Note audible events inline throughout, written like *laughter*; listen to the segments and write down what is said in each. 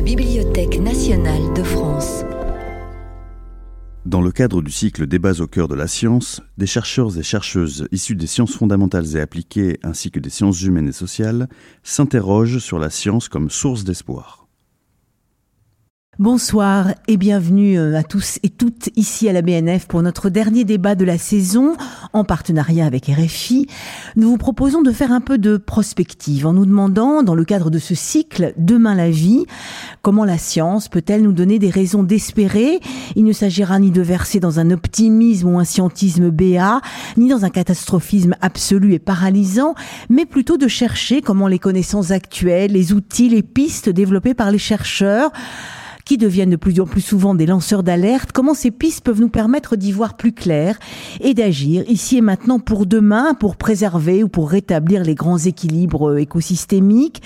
la Bibliothèque nationale de France. Dans le cadre du cycle Débats au cœur de la science, des chercheurs et chercheuses issus des sciences fondamentales et appliquées ainsi que des sciences humaines et sociales s'interrogent sur la science comme source d'espoir. Bonsoir et bienvenue euh, à tous et toutes ici à la BNF pour notre dernier débat de la saison en partenariat avec RFI. Nous vous proposons de faire un peu de prospective en nous demandant, dans le cadre de ce cycle Demain la vie, comment la science peut-elle nous donner des raisons d'espérer. Il ne s'agira ni de verser dans un optimisme ou un scientisme béat, ni dans un catastrophisme absolu et paralysant, mais plutôt de chercher comment les connaissances actuelles, les outils, les pistes développées par les chercheurs qui deviennent de plus en plus souvent des lanceurs d'alerte, comment ces pistes peuvent nous permettre d'y voir plus clair et d'agir ici et maintenant pour demain, pour préserver ou pour rétablir les grands équilibres écosystémiques,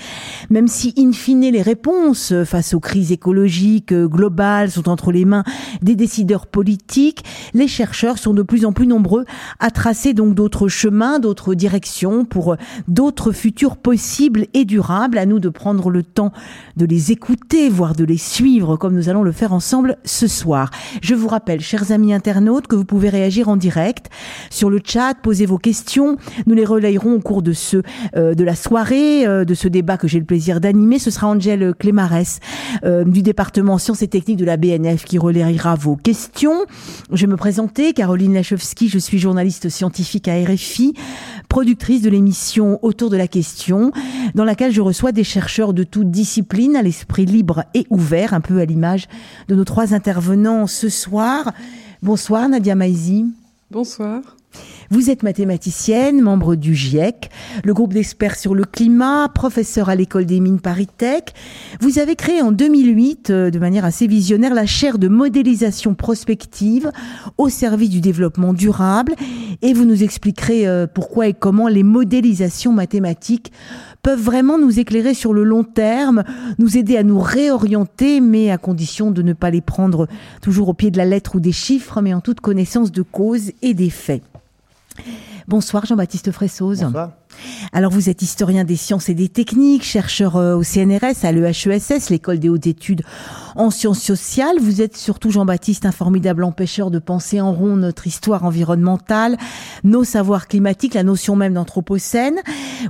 même si in fine les réponses face aux crises écologiques globales sont entre les mains des décideurs politiques, les chercheurs sont de plus en plus nombreux à tracer donc d'autres chemins, d'autres directions pour d'autres futurs possibles et durables. À nous de prendre le temps de les écouter, voire de les suivre comme nous allons le faire ensemble ce soir. Je vous rappelle, chers amis internautes, que vous pouvez réagir en direct sur le chat, poser vos questions. Nous les relayerons au cours de ce euh, de la soirée, euh, de ce débat que j'ai le plaisir d'animer. Ce sera Angèle Clémarès euh, du département sciences et techniques de la BNF qui relayera vos questions. Je vais me présenter, Caroline Lachowski, je suis journaliste scientifique à RFI, productrice de l'émission Autour de la question, dans laquelle je reçois des chercheurs de toutes disciplines à l'esprit libre et ouvert, un peu à l'image de nos trois intervenants ce soir. Bonsoir Nadia Maizi. Bonsoir. Vous êtes mathématicienne, membre du GIEC, le groupe d'experts sur le climat, professeur à l'école des mines Paris Tech. Vous avez créé en 2008, euh, de manière assez visionnaire, la chaire de modélisation prospective au service du développement durable et vous nous expliquerez euh, pourquoi et comment les modélisations mathématiques peuvent vraiment nous éclairer sur le long terme, nous aider à nous réorienter, mais à condition de ne pas les prendre toujours au pied de la lettre ou des chiffres, mais en toute connaissance de cause et des faits. Bonsoir Jean-Baptiste Fressoz. Bonsoir. Alors vous êtes historien des sciences et des techniques, chercheur euh, au CNRS, à l'EHESS, l'école des hautes études en sciences sociales. Vous êtes surtout Jean-Baptiste, un formidable empêcheur de penser en rond notre histoire environnementale, nos savoirs climatiques, la notion même d'anthropocène.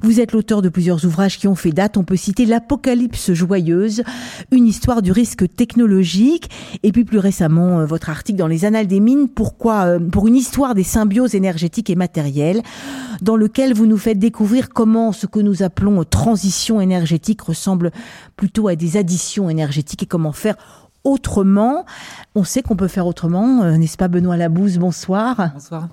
Vous êtes l'auteur de plusieurs ouvrages qui ont fait date. On peut citer L'Apocalypse joyeuse, une histoire du risque technologique, et puis plus récemment euh, votre article dans les Annales des mines, pourquoi euh, pour une histoire des symbioses énergétiques et matérielles, dans lequel vous nous faites découvrir découvrir comment ce que nous appelons transition énergétique ressemble plutôt à des additions énergétiques et comment faire autrement. On sait qu'on peut faire autrement, euh, n'est-ce pas Benoît Labouze Bonsoir. Bonsoir.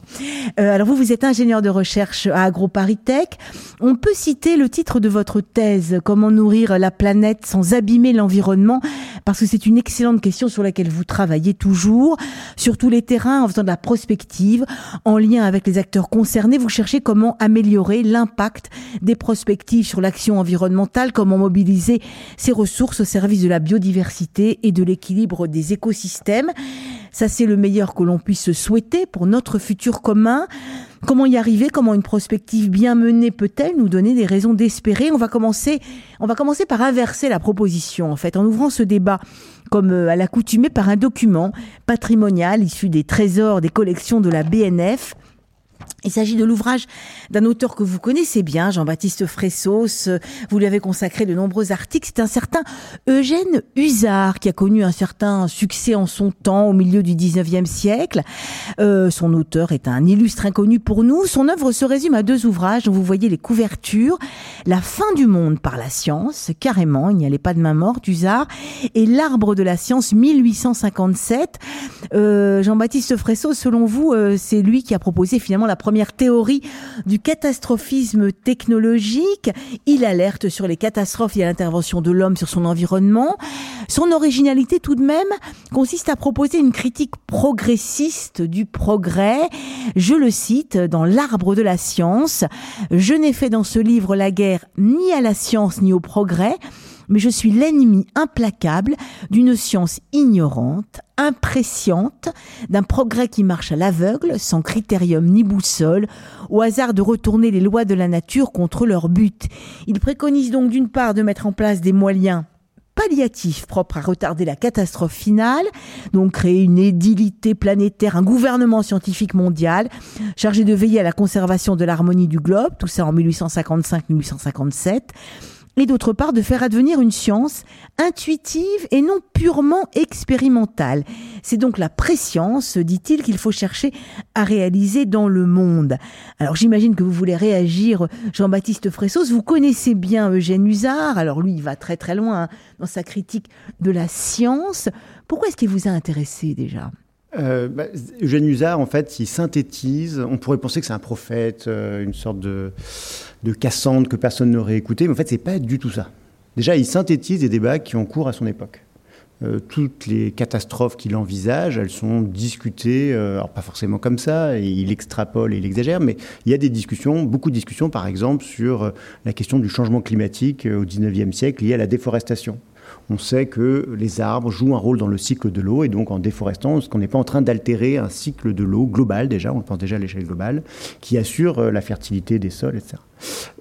Euh, alors vous, vous êtes ingénieur de recherche à AgroParisTech. On peut citer le titre de votre thèse, Comment nourrir la planète sans abîmer l'environnement, parce que c'est une excellente question sur laquelle vous travaillez toujours, sur tous les terrains, en faisant de la prospective, en lien avec les acteurs concernés. Vous cherchez comment améliorer l'impact des prospectives sur l'action environnementale, comment mobiliser ces ressources au service de la biodiversité et de l'équilibre équilibre des écosystèmes. Ça, c'est le meilleur que l'on puisse souhaiter pour notre futur commun. Comment y arriver? Comment une prospective bien menée peut-elle nous donner des raisons d'espérer? On va commencer, on va commencer par inverser la proposition, en fait, en ouvrant ce débat comme euh, à l'accoutumée par un document patrimonial issu des trésors des collections de la BNF il s'agit de l'ouvrage d'un auteur que vous connaissez bien, Jean-Baptiste Fressos. Vous lui avez consacré de nombreux articles. C'est un certain Eugène Husard qui a connu un certain succès en son temps au milieu du 19e siècle. Euh, son auteur est un illustre inconnu pour nous. Son œuvre se résume à deux ouvrages dont vous voyez les couvertures. La fin du monde par la science, carrément, il n'y allait pas de main morte, Husard, et L'arbre de la science 1857. Euh, Jean-Baptiste Fressos, selon vous, euh, c'est lui qui a proposé finalement la première théorie du catastrophisme technologique. Il alerte sur les catastrophes et l'intervention de l'homme sur son environnement. Son originalité tout de même consiste à proposer une critique progressiste du progrès. Je le cite dans L'arbre de la science. Je n'ai fait dans ce livre la guerre ni à la science ni au progrès mais je suis l'ennemi implacable d'une science ignorante, impressionnante, d'un progrès qui marche à l'aveugle, sans critérium ni boussole, au hasard de retourner les lois de la nature contre leur but. Il préconise donc d'une part de mettre en place des moyens palliatif propre à retarder la catastrophe finale, donc créer une édilité planétaire, un gouvernement scientifique mondial chargé de veiller à la conservation de l'harmonie du globe, tout ça en 1855-1857 et d'autre part de faire advenir une science intuitive et non purement expérimentale. C'est donc la préscience, dit-il, qu'il faut chercher à réaliser dans le monde. Alors j'imagine que vous voulez réagir, Jean-Baptiste Fressos, vous connaissez bien Eugène Usard, alors lui il va très très loin hein, dans sa critique de la science. Pourquoi est-ce qu'il vous a intéressé déjà? Euh, bah, Eugène Usard, en fait, il synthétise. On pourrait penser que c'est un prophète, euh, une sorte de, de Cassandre que personne n'aurait écouté, mais en fait, c'est pas du tout ça. Déjà, il synthétise des débats qui ont cours à son époque. Euh, toutes les catastrophes qu'il envisage, elles sont discutées, euh, alors pas forcément comme ça, il extrapole et il exagère, mais il y a des discussions, beaucoup de discussions, par exemple, sur euh, la question du changement climatique au XIXe siècle lié à la déforestation on sait que les arbres jouent un rôle dans le cycle de l'eau et donc en déforestant, ce qu'on n'est pas en train d'altérer un cycle de l'eau global déjà, on le pense déjà à l'échelle globale, qui assure la fertilité des sols, etc.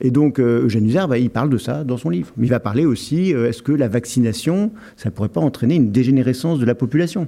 Et donc euh, Eugène Uzer, bah, il parle de ça dans son livre. Mais il va parler aussi, euh, est-ce que la vaccination, ça ne pourrait pas entraîner une dégénérescence de la population?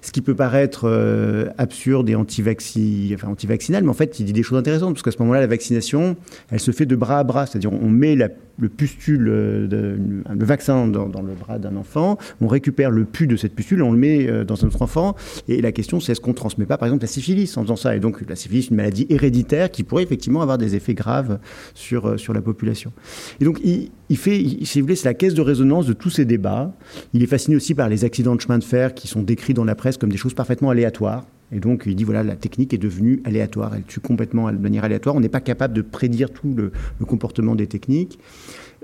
Ce qui peut paraître euh, absurde et anti-vaccinal, anti mais en fait, il dit des choses intéressantes, parce qu'à ce moment-là, la vaccination, elle se fait de bras à bras, c'est-à-dire on met le pustule, euh, le vaccin dans, le bras d'un enfant, on récupère le pus de cette pustule on le met dans un autre enfant, et la question c'est est-ce qu'on ne transmet pas, par exemple, la syphilis en faisant ça? Et donc, la syphilis, une maladie héréditaire qui pourrait effectivement avoir des effets graves sur, sur la population. Et donc, il, il fait, si vous voulez, c'est la caisse de résonance de tous ces débats. Il est fasciné aussi par les accidents de chemin de fer qui sont décrits dans la presse comme des choses parfaitement aléatoires. Et donc, il dit voilà, la technique est devenue aléatoire. Elle tue complètement de manière aléatoire. On n'est pas capable de prédire tout le comportement des techniques.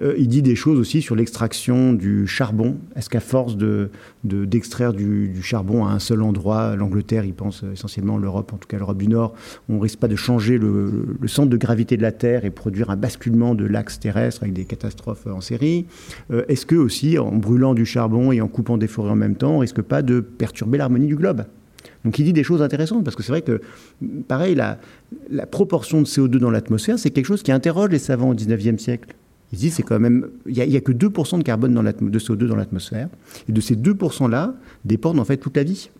Euh, il dit des choses aussi sur l'extraction du charbon. Est-ce qu'à force de, d'extraire du, charbon à un seul endroit, l'Angleterre, il pense essentiellement l'Europe, en tout cas l'Europe du Nord, on risque pas de changer le, centre de gravité de la Terre et produire un basculement de l'axe terrestre avec des catastrophes en série? Euh, Est-ce que aussi, en brûlant du charbon et en coupant des forêts en même temps, on risque pas de perturber l'harmonie du globe? Donc il dit des choses intéressantes, parce que c'est vrai que, pareil, la, la proportion de CO2 dans l'atmosphère, c'est quelque chose qui interroge les savants au 19e siècle. Ils disent c'est quand même, il n'y a, que 2% de carbone dans de CO2 dans l'atmosphère. Et de ces 2%-là dépendent en fait toute la vie.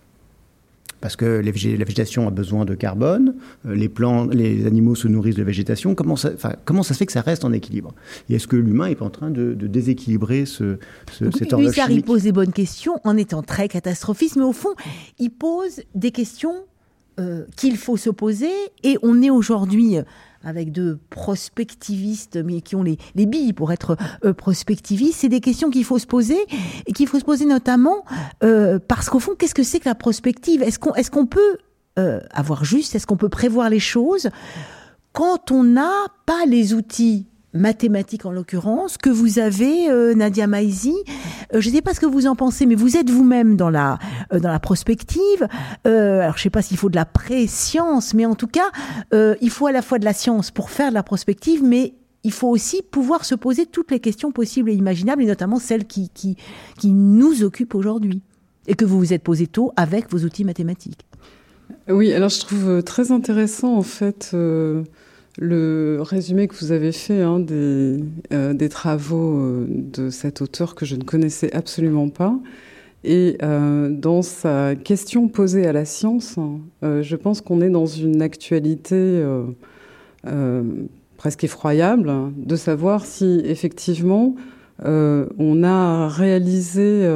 Parce que la végétation a besoin de carbone, euh, les, plants, les animaux se nourrissent de végétation. Comment ça, comment ça se fait que ça reste en équilibre? Et est-ce que l'humain n'est pas en train de, déséquilibrer ce, ce, cet horloge il pose des bonnes questions en étant très catastrophiste, mais au fond, il pose des questions euh, qu'il faut se poser. Et on est aujourd'hui avec deux prospectivistes, mais qui ont les, billes pour être euh, prospectivistes. C'est des questions qu'il faut se poser et qu'il faut se poser notamment euh, parce qu'au fond, qu'est-ce que c'est que la prospective? Est-ce qu'on est peut euh, avoir juste? Est-ce qu'on peut prévoir les choses? Quand on n'a pas les outils mathématiques en l'occurrence, que vous avez, euh, Nadia Maizi. Euh, je ne sais pas ce que vous en pensez, mais vous êtes vous-même dans la euh, dans la prospective. alors je ne sais pas s'il faut de la pré-science, mais en tout cas, il faut à la fois de la science pour faire de la prospective, mais il faut aussi pouvoir se poser toutes les questions possibles et imaginables, et notamment celles qui, qui, qui nous occupent aujourd'hui, et que vous vous êtes posé tôt avec vos outils mathématiques. Oui, alors je trouve très intéressant en fait le résumé que vous avez fait hein, des, euh, des, travaux euh, de cet auteur que je ne connaissais absolument pas. Et euh, dans sa question posée à la science, je pense qu'on est dans une actualité presque effroyable de savoir si effectivement on a réalisé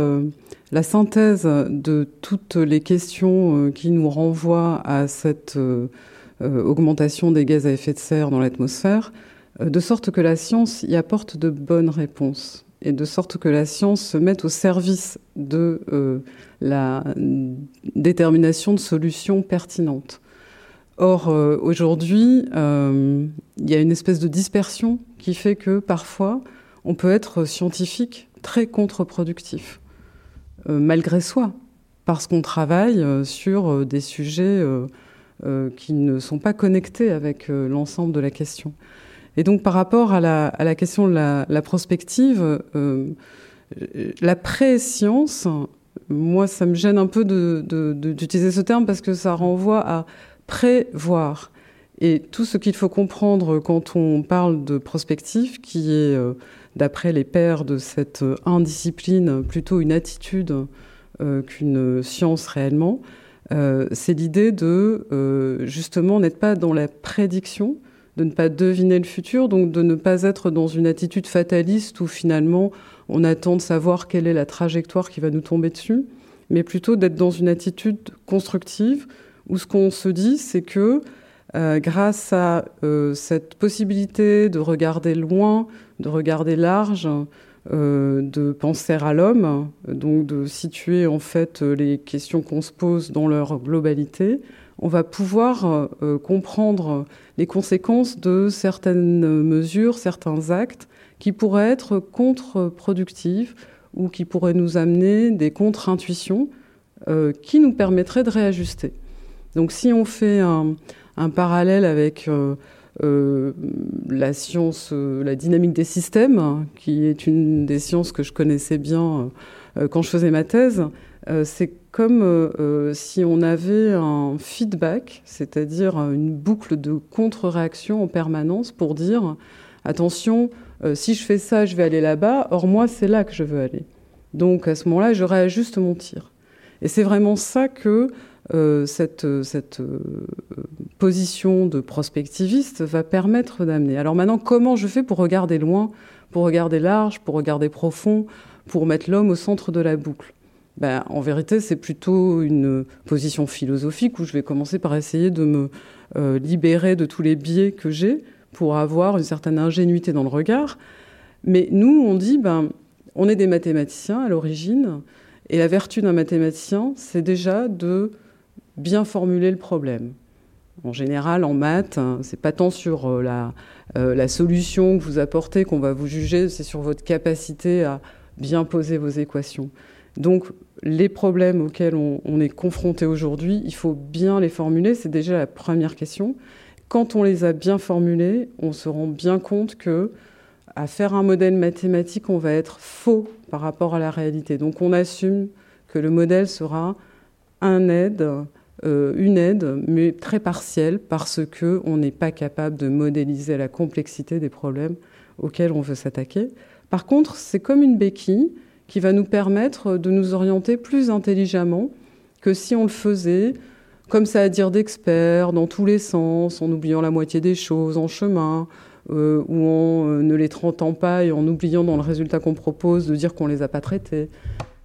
la synthèse de toutes les questions qui nous renvoient à cette augmentation des gaz à effet de serre dans l'atmosphère, euh, de sorte que la science y apporte de bonnes réponses et de sorte que la science se mette au service de euh, la détermination de solutions pertinentes. Or, aujourd'hui, il y a une espèce de dispersion qui fait que parfois, on peut être scientifique très contre-productif, malgré soi, parce qu'on travaille sur des sujets euh, qui ne sont pas connectés avec euh, l'ensemble de la question. Et donc par rapport à la, question de la, prospective, euh, la pré-science, moi ça me gêne un peu d'utiliser ce terme parce que ça renvoie à prévoir. Et tout ce qu'il faut comprendre quand on parle de prospective, qui est d'après les pairs de cette indiscipline, plutôt une attitude qu'une science réellement. C'est l'idée de justement n'être pas dans la prédiction, de ne pas deviner le futur, donc de ne pas être dans une attitude fataliste où finalement on attend de savoir quelle est la trajectoire qui va nous tomber dessus, mais plutôt d'être dans une attitude constructive où ce qu'on se dit, c'est que euh, grâce à euh, cette possibilité de regarder loin, de regarder large, euh, de penser à l'homme, donc de situer en fait les questions qu'on se pose dans leur globalité, on va pouvoir comprendre les conséquences de certaines mesures, certains actes qui pourraient être contre-productifs ou qui pourraient nous amener des contre-intuitions qui nous permettraient de réajuster. Donc si on fait un, parallèle avec euh, euh, la science, euh, la dynamique des systèmes, qui est une des sciences que je connaissais bien quand je faisais ma thèse, c'est comme si on avait un feedback, c'est-à-dire une boucle de contre-réaction en permanence pour dire attention, si je fais ça, je vais aller là-bas, or moi, c'est là que je veux aller. Donc à ce moment-là, je réajuste mon tir. Et c'est vraiment ça que euh, cette, euh, cette euh, position de prospectiviste va permettre d'amener. Alors maintenant, comment je fais pour regarder loin, pour regarder large, pour regarder profond, pour mettre l'homme au centre de la boucle? Ben, En vérité, c'est plutôt une position philosophique où je vais commencer par essayer de me libérer de tous les biais que j'ai pour avoir une certaine ingénuité dans le regard. Mais nous, on dit, ben, on est des mathématiciens à l'origine, et la vertu d'un mathématicien, c'est déjà de bien formuler le problème. En général, en maths, hein, c'est pas tant sur euh, la, euh, la, solution que vous apportez qu'on va vous juger, c'est sur votre capacité à bien poser vos équations. Donc, les problèmes auxquels on, on est confronté aujourd'hui, il faut bien les formuler, c'est déjà la première question. Quand on les a bien formulés, on se rend bien compte que à faire un modèle mathématique, on va être faux par rapport à la réalité. Donc, on assume que le modèle sera un aide euh, une aide, mais très partielle, parce qu'on n'est pas capable de modéliser la complexité des problèmes auxquels on veut s'attaquer. Par contre, c'est comme une béquille qui va nous permettre de nous orienter plus intelligemment que si on le faisait comme ça à dire d'experts, dans tous les sens, en oubliant la moitié des choses en chemin, euh, ou en euh, ne les traitant pas et en oubliant dans le résultat qu'on propose de dire qu'on ne les a pas traités.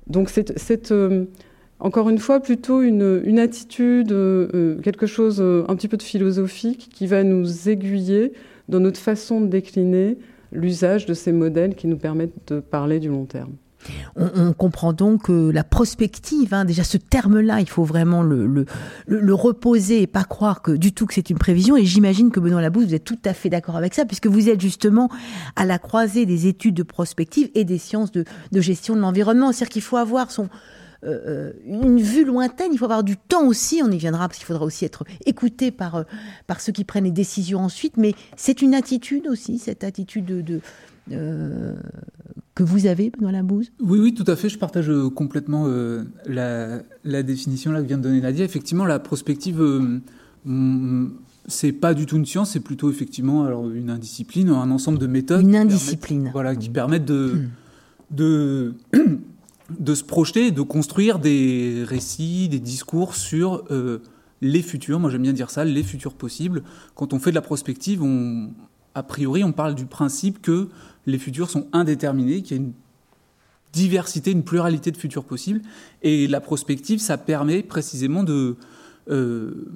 Donc cette, cette encore une fois, plutôt une, attitude, euh, quelque chose euh, un petit peu de philosophique qui va nous aiguiller dans notre façon de décliner l'usage de ces modèles qui nous permettent de parler du long terme. On, comprend donc la prospective, hein, déjà ce terme-là, il faut vraiment le, reposer et pas croire que du tout que c'est une prévision. Et j'imagine que Benoît Labousse, vous êtes tout à fait d'accord avec ça, puisque vous êtes justement à la croisée des études de prospective et des sciences de gestion de l'environnement. C'est-à-dire qu'il faut avoir son, euh, euh, une vue lointaine, il faut avoir du temps aussi, on y viendra parce qu'il faudra aussi être écouté par, euh, par ceux qui prennent les décisions ensuite, mais c'est une attitude aussi, cette attitude de, que vous avez, Benoît Labouze? Oui, oui, tout à fait. Je partage complètement la, la, définition là que vient de donner Nadia. Effectivement, la prospective, c'est pas du tout une science, c'est plutôt effectivement alors, une indiscipline, un ensemble de méthodes. Une indiscipline. voilà, qui permettent de, hmm. de *clears throat* de se projeter de construire des récits, des discours sur euh, les futurs. Moi, j'aime bien dire ça, les futurs possibles. Quand on fait de la prospective, on, a priori, on parle du principe que les futurs sont indéterminés, qu'il y a une diversité, une pluralité de futurs possibles. Et la prospective, ça permet précisément de, euh,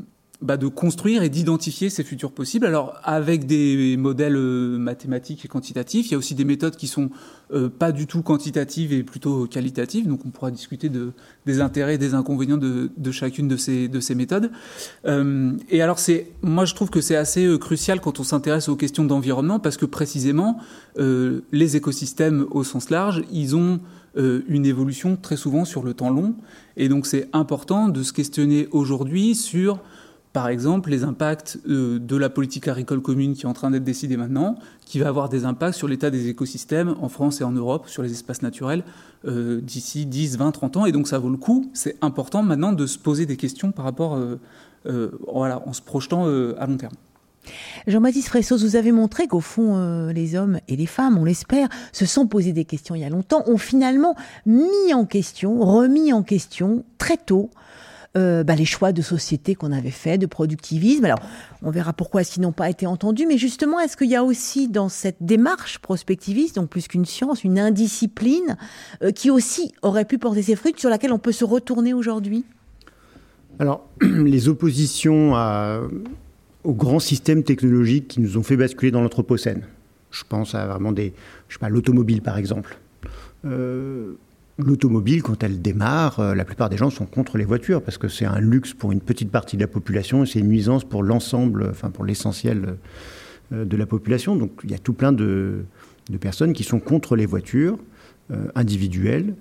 bah, de construire et d'identifier ces futurs possibles. Alors avec des modèles euh, mathématiques et quantitatifs, il y a aussi des méthodes qui sont euh, pas du tout quantitatives et plutôt qualitatives. Donc on pourra discuter de, des intérêts et des inconvénients de, chacune de ces, de ces méthodes. Euh, et alors c'est, moi je trouve que c'est assez crucial quand on s'intéresse aux questions d'environnement parce que précisément les écosystèmes au sens large, ils ont une évolution très souvent sur le temps long. Et donc c'est important de se questionner aujourd'hui sur par exemple, les impacts euh, de la politique agricole commune qui est en train d'être décidée maintenant, qui va avoir des impacts sur l'état des écosystèmes en France et en Europe, sur les espaces naturels, euh, d'ici 10, 20, 30 ans. Et donc ça vaut le coup, c'est important maintenant de se poser des questions par rapport, euh, voilà, en se projetant à long terme. Jean-Baptiste Fressos, vous avez montré qu'au fond, les hommes et les femmes, on l'espère, se sont posés des questions il y a longtemps, ont finalement mis en question, remis en question très tôt euh, bah, les choix de société qu'on avait fait, de productivisme. Alors, on verra pourquoi est-ce qu'ils n'ont pas été entendus, mais justement, est-ce qu'il y a aussi dans cette démarche prospectiviste, donc plus qu'une science, une indiscipline euh, qui aussi aurait pu porter ses fruits, sur laquelle on peut se retourner aujourd'hui? Alors, *clears throat* les oppositions aux grands systèmes technologiques qui nous ont fait basculer dans l'anthropocène. Je pense à vraiment des, je sais pas, l'automobile par exemple. Euh, L'automobile, quand elle démarre, euh, la plupart des gens sont contre les voitures parce que c'est un luxe pour une petite partie de la population et c'est une nuisance pour l'ensemble, enfin pour l'essentiel euh, de la population. Donc il y a tout plein de, personnes qui sont contre les voitures euh, individuelles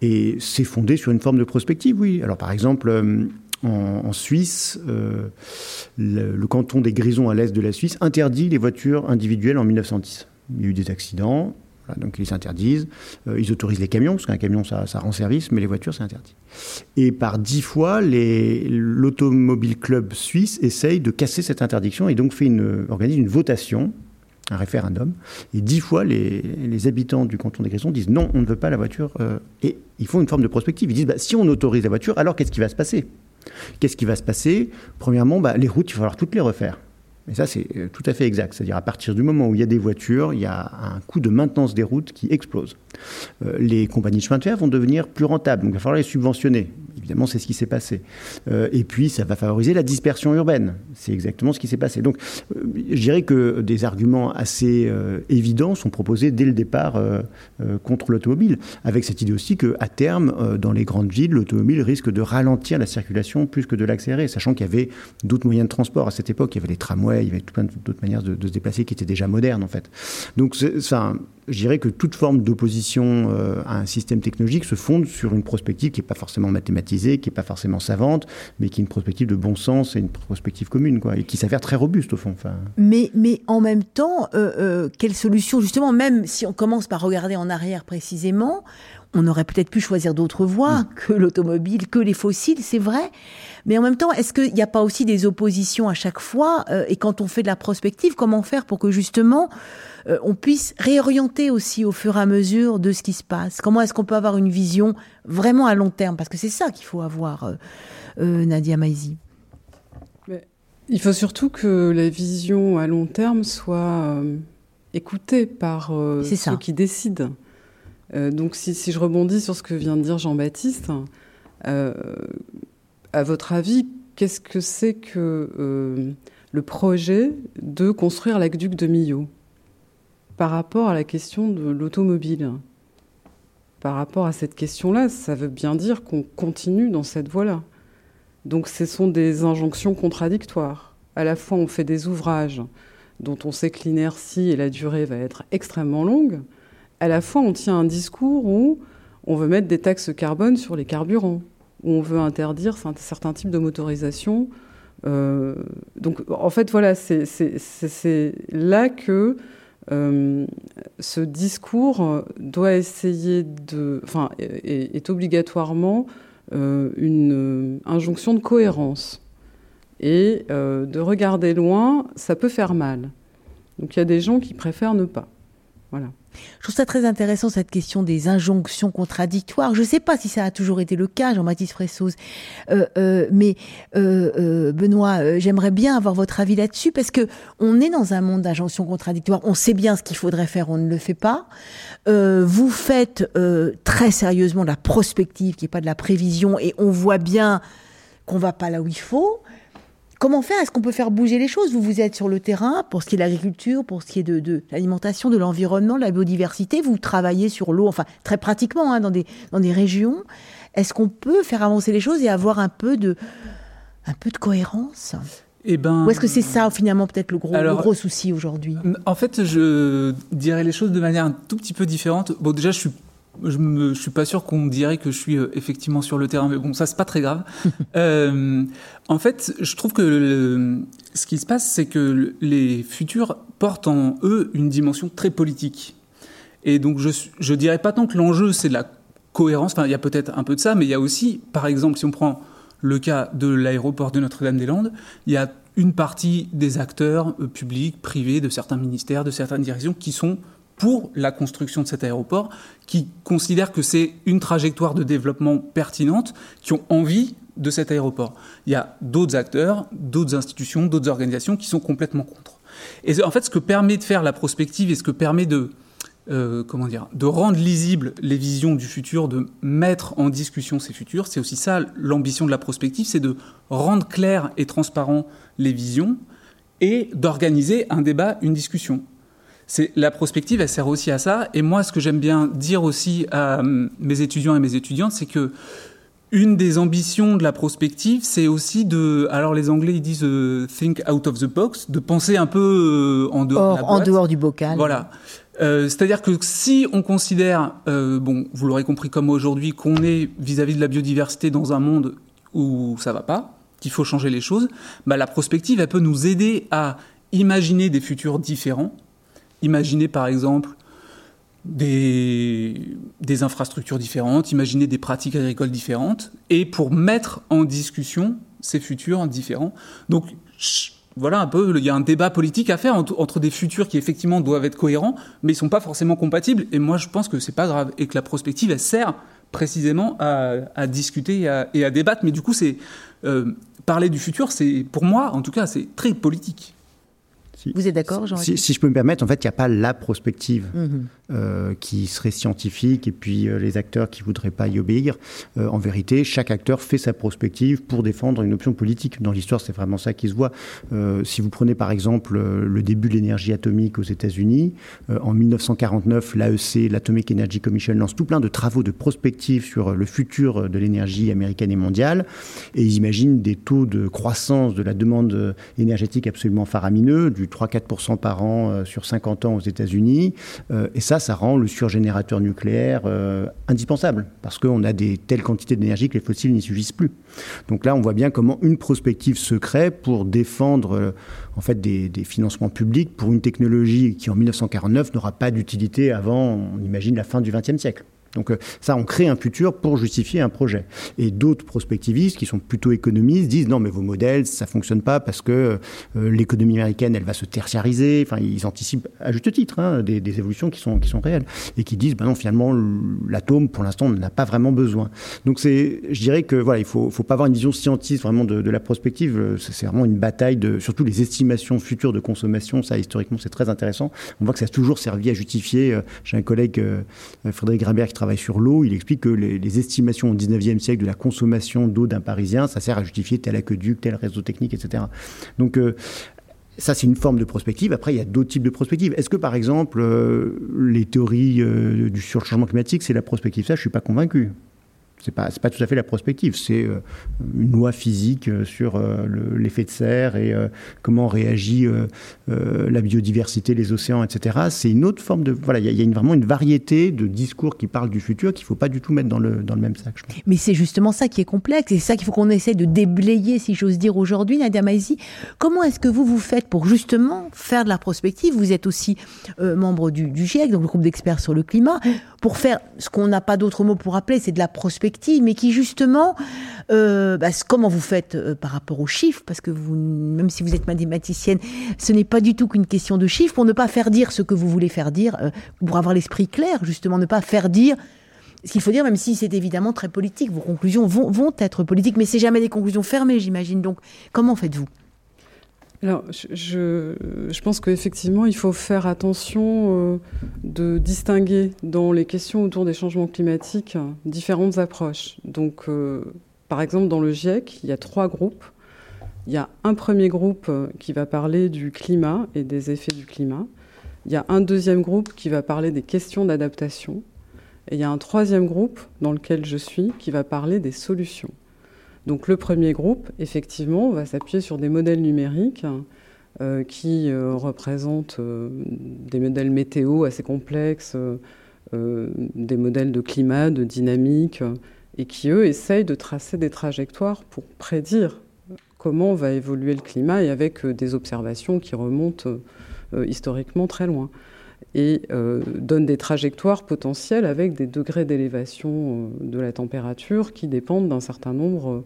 et c'est fondé sur une forme de prospective, oui. Alors par exemple, en, Suisse, le, le, canton des Grisons à l'est de la Suisse interdit les voitures individuelles en 1910. Il y a eu des accidents, donc ils s'interdisent. Euh, ils autorisent les camions, parce qu'un camion, ça, rend service, mais les voitures, c'est interdit. Et par dix fois, l'Automobile Club suisse essaye de casser cette interdiction et donc fait une, organise une votation, un référendum. Et dix fois, les, habitants du canton des Grisons disent non, on ne veut pas la voiture. Euh, et ils font une forme de prospective. Ils disent bah, si on autorise la voiture, alors qu'est-ce qui va se passer? Qu'est-ce qui va se passer? Premièrement, bah, les routes, il va falloir toutes les refaire. Et ça, c'est tout à fait exact. C'est-à-dire, à partir du moment où il y a des voitures, il y a un coût de maintenance des routes qui explose. Euh, les compagnies de chemin de fer vont devenir plus rentables, donc il va falloir les subventionner. Évidemment, c'est ce qui s'est passé. Euh, et puis, ça va favoriser la dispersion urbaine. C'est exactement ce qui s'est passé. Donc, euh, je dirais que des arguments assez euh, évidents sont proposés dès le départ euh, contre l'automobile, avec cette idée aussi qu'à terme, dans les grandes villes, l'automobile risque de ralentir la circulation plus que de l'accélérer, sachant qu'il y avait d'autres moyens de transport à cette époque. Il y avait les tramways, il y avait tout plein d'autres manières de, se déplacer qui étaient déjà modernes, en fait. Donc, ça, je dirais que toute forme d'opposition euh, à un système technologique se fonde sur une prospective qui n'est pas forcément mathématisée, qui n'est pas forcément savante, mais qui est une prospective de bon sens et une prospective commune, quoi, et qui s'avère très robuste au fond. Enfin... Mais, mais en même temps, euh, euh, quelle solution justement, même si on commence par regarder en arrière précisément, on aurait peut-être pu choisir d'autres voies mmh. que l'automobile, que les fossiles, c'est vrai. Mais en même temps, est-ce qu'il n'y a pas aussi des oppositions à chaque fois euh, Et quand on fait de la prospective, comment faire pour que justement euh, on puisse réorienter aussi au fur et à mesure de ce qui se passe? Comment est-ce qu'on peut avoir une vision vraiment à long terme? Parce que c'est ça qu'il faut avoir, euh, euh Nadia Maizi. Il faut surtout que la vision à long terme soit écoutée par ceux qui décident. Donc si, je rebondis sur ce que vient de dire Jean-Baptiste, à votre avis, qu'est-ce que c'est que euh, le projet de construire l'aqueduc de Millau par rapport à la question de l'automobile? Par rapport à cette question-là, ça veut bien dire qu'on continue dans cette voie-là. Donc ce sont des injonctions contradictoires. À la fois, on fait des ouvrages dont on sait que l'inertie et la durée va être extrêmement longue. À la fois, on tient un discours où on veut mettre des taxes carbone sur les carburants où on veut interdire certains types de motorisation. Euh, donc, en fait, voilà, c'est là que euh, ce discours doit essayer de, enfin, est, est obligatoirement euh, une injonction de cohérence et de regarder loin, ça peut faire mal. Donc, il y a des gens qui préfèrent ne pas. Voilà. Je trouve ça très intéressant cette question des injonctions contradictoires. Je ne sais pas si ça a toujours été le cas, Jean-Baptiste Fressoz, euh, euh, mais euh, Benoît, j'aimerais bien avoir votre avis là-dessus parce que on est dans un monde d'injonctions contradictoires. On sait bien ce qu'il faudrait faire, on ne le fait pas. Vous faites très sérieusement la prospective, qui n'est pas de la prévision, et on voit bien qu'on va pas là où il faut. Comment faire? Est-ce qu'on peut faire bouger les choses? Vous, vous êtes sur le terrain pour ce qui est de l'agriculture, pour ce qui est de, de l'alimentation, de l'environnement, de la biodiversité. Vous travaillez sur l'eau, enfin très pratiquement hein, dans, des, dans des régions. Est-ce qu'on peut faire avancer les choses et avoir un peu de, un peu de cohérence? Eh ben, Ou est-ce que c'est ça finalement peut-être le gros, alors, le gros souci aujourd'hui? En fait, je dirais les choses de manière un tout petit peu différente. Bon, déjà, je suis je ne suis pas sûr qu'on dirait que je suis euh, effectivement sur le terrain, mais bon, ça c'est pas très grave. *laughs* euh, en fait, je trouve que le, ce qui se passe, c'est que les futurs portent en eux une dimension très politique. Et donc, je, je dirais pas tant que l'enjeu c'est de la cohérence. Enfin, il y a peut-être un peu de ça, mais il y a aussi, par exemple, si on prend le cas de l'aéroport de Notre-Dame-des-Landes, il y a une partie des acteurs euh, publics, privés, de certains ministères, de certaines directions qui sont pour la construction de cet aéroport, qui considèrent que c'est une trajectoire de développement pertinente, qui ont envie de cet aéroport. Il y a d'autres acteurs, d'autres institutions, d'autres organisations qui sont complètement contre. Et en fait, ce que permet de faire la prospective et ce que permet de, euh, comment dire, de rendre lisibles les visions du futur, de mettre en discussion ces futurs, c'est aussi ça l'ambition de la prospective, c'est de rendre clair et transparent les visions et d'organiser un débat, une discussion. C'est la prospective, elle sert aussi à ça. Et moi, ce que j'aime bien dire aussi à hum, mes étudiants et mes étudiantes, c'est que une des ambitions de la prospective, c'est aussi de, alors les Anglais ils disent euh, think out of the box, de penser un peu euh, en dehors, en dehors du bocal. Voilà. Euh, c'est-à-dire que si on considère, bon, vous l'aurez compris comme aujourd'hui, qu'on est vis-à-vis de la biodiversité dans un monde où ça va pas, qu'il faut changer les choses, bah, la prospective, elle peut nous aider à imaginer des futurs différents. Imaginer par exemple des, infrastructures différentes, imaginer des pratiques agricoles différentes, et pour mettre en discussion ces futurs différents. Donc voilà un peu, il y a un débat politique à faire entre, des futurs qui effectivement doivent être cohérents, mais ils sont pas forcément compatibles. Et moi je pense que c'est pas grave et que la prospective elle sert précisément à, discuter et à, débattre. Mais du coup c'est euh, parler du futur, c'est pour moi en tout cas c'est très politique. Vous êtes d'accord, Jean si, si, je peux me permettre, en fait, il n'y a pas la prospective mhm. Euh, qui serait scientifique et puis euh, les acteurs qui voudraient pas y obéir. Euh, en vérité, chaque acteur fait sa prospective pour défendre une option politique. Dans l'histoire, c'est vraiment ça qui se voit. si vous prenez par exemple le début de l'énergie atomique aux États-Unis, en 1949, l'AEC, l'Atomic Energy Commission, lance tout plein de travaux de prospective sur le futur de l'énergie américaine et mondiale, et ils imaginent des taux de croissance de la demande énergétique absolument faramineux, du 3-4% par an sur 50 ans aux États-Unis. Et ça, ça rend le surgénérateur nucléaire euh, indispensable, parce qu'on a des telles quantités d'énergie que les fossiles n'y suffisent plus. Donc là, on voit bien comment une prospective se crée pour défendre en fait des, des, financements publics pour une technologie qui, en 1949, n'aura pas d'utilité avant, on imagine, la fin du XXe siècle. Donc euh, ça, on crée un futur pour justifier un projet. Et d'autres prospectivistes qui sont plutôt économistes disent non mais vos modèles, ça fonctionne pas parce que euh, l'économie américaine, elle va se tertiariser. Enfin, ils anticipent à juste titre hein, des, évolutions qui sont, qui sont réelles et qui disent bah non finalement l'atome pour l'instant on n'en a pas vraiment besoin. Donc c'est, je dirais que voilà, il faut, faut pas avoir une vision scientifique vraiment de, la prospective. C'est vraiment une bataille de surtout les estimations futures de consommation. Ça historiquement c'est très intéressant. On voit que ça a toujours servi à justifier. Euh, j'ai un collègue Frédéric Grabert qui travaille sur l'eau, il explique que les, estimations au 19e siècle de la consommation d'eau d'un Parisien, ça sert à justifier tel aqueduc, tel réseau technique, etc. Donc, euh, ça, c'est une forme de prospective. Après, il y a d'autres types de prospectives. Est-ce que, par exemple, euh, les théories euh, du surchangement climatique, c'est la prospective? Ça, je ne suis pas convaincu c'est pas pas tout à fait la prospective, c'est euh, une loi physique euh, sur euh, l'effet de serre et comment réagit la biodiversité, les océans, etc. C'est une autre forme de voilà, il y, a, vraiment une variété de discours qui parlent du futur qu'il faut pas du tout mettre dans le dans le même sac. Mais c'est justement ça qui est complexe et c'est ça qu'il faut qu'on essaie de déblayer, si j'ose dire aujourd'hui, Nadia Maizi. Comment est-ce que vous vous faites pour justement faire de la prospective? Vous êtes aussi membre du, du GIEC, donc le groupe d'experts sur le climat, pour faire ce qu'on n'a pas d'autre mot pour appeler, c'est de la prospective mais qui justement, euh, bah, comment vous faites euh, par rapport aux chiffres, parce que même si vous êtes mathématicienne, ce n'est pas du tout qu'une question de chiffres, pour ne pas faire dire ce que vous voulez faire dire, euh, pour avoir l'esprit clair, justement, ne pas faire dire ce qu'il faut dire, même si c'est évidemment très politique, vos conclusions vont, vont être politiques, mais c'est jamais des conclusions fermées, j'imagine. Donc, comment faites-vous? Alors, je, pense qu'effectivement, il faut faire attention euh, de distinguer dans les questions autour des changements climatiques différentes approches. Donc, euh, par exemple, dans le GIEC, il y a trois groupes. Il y a un premier groupe euh, qui va parler du climat et des effets du climat. Il y a un deuxième groupe qui va parler des questions d'adaptation. Et il y a un troisième groupe dans lequel je suis qui va parler des solutions. Donc le premier groupe, effectivement, va s'appuyer sur des modèles numériques euh, qui euh, représentent euh, des modèles météo assez complexes, des modèles de climat, de dynamique, et qui, eux, essayent de tracer des trajectoires pour prédire comment va évoluer le climat et avec des observations qui remontent historiquement très loin et euh, donne des trajectoires potentielles avec des degrés d'élévation euh, de la température qui dépendent d'un certain nombre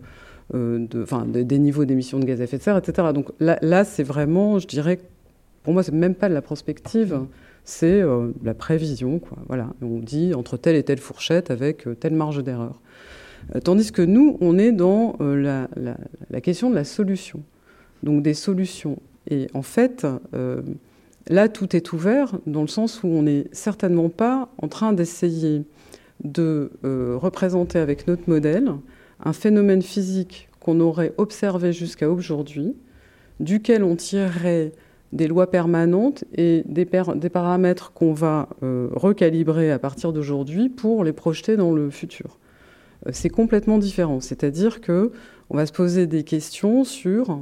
de, des niveaux d'émissions de gaz à effet de serre, etc. Donc là, c'est vraiment, je dirais, pour moi, c'est même pas de la prospective, c'est la prévision. Quoi. Voilà, on dit entre telle et telle fourchette avec telle marge d'erreur. tandis que nous, on est dans la, la, question de la solution, donc des solutions. Et en fait, Là, tout est ouvert dans le sens où on n'est certainement pas en train d'essayer de euh, représenter avec notre modèle un phénomène physique qu'on aurait observé jusqu'à aujourd'hui, duquel on tirerait des lois permanentes et des, paramètres qu'on va euh, recalibrer à partir d'aujourd'hui pour les projeter dans le futur. Euh, c'est complètement différent. C'est-à-dire que on va se poser des questions sur,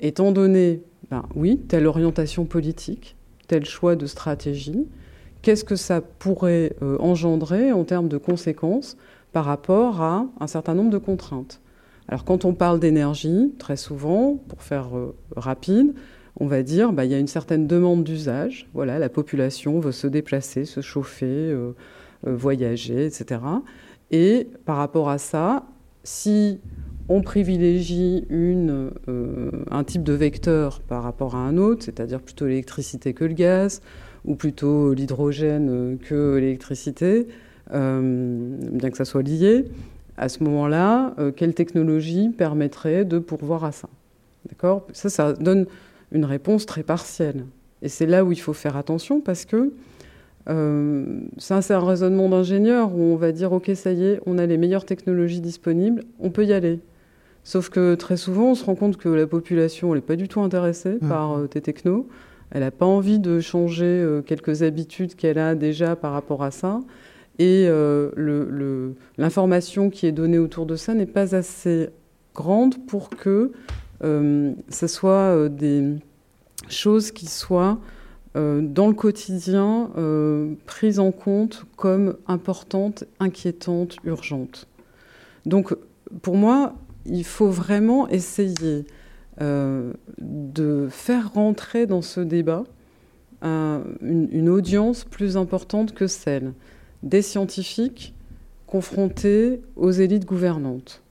étant donné ben oui, telle orientation politique, tel choix de stratégie, qu'est-ce que ça pourrait euh, engendrer en termes de conséquences par rapport à un certain nombre de contraintes? Alors quand on parle d'énergie, très souvent, pour faire euh, rapide, on va dire bah, il y a une certaine demande d'usage. Voilà, la population veut se déplacer, se chauffer, euh, voyager, etc. Et par rapport à ça, si on privilégie euh, un type de vecteur par rapport à un autre, c'est-à-dire plutôt l'électricité que le gaz, ou plutôt l'hydrogène que l'électricité, euh, bien que ça soit lié. À ce moment-là, euh, quelle technologie permettrait de pourvoir à ça? D'accord? Ça, ça donne une réponse très partielle. Et c'est là où il faut faire attention parce que ça, c'est un raisonnement d'ingénieur où on va dire ok, ça y est, on a les meilleures technologies disponibles, on peut y aller. Sauf que très souvent, on se rend compte que la population n'est pas du tout intéressée mmh. par euh, tes technos. Elle n'a pas envie de changer euh, quelques habitudes qu'elle a déjà par rapport à ça. Et euh, l'information qui est donnée autour de ça n'est pas assez grande pour que ce soit des choses qui soient dans le quotidien prises en compte comme importantes, inquiétantes, urgentes. Donc, pour moi, il faut vraiment essayer euh, de faire rentrer dans ce débat une, audience plus importante que celle des scientifiques confrontés aux élites gouvernantes,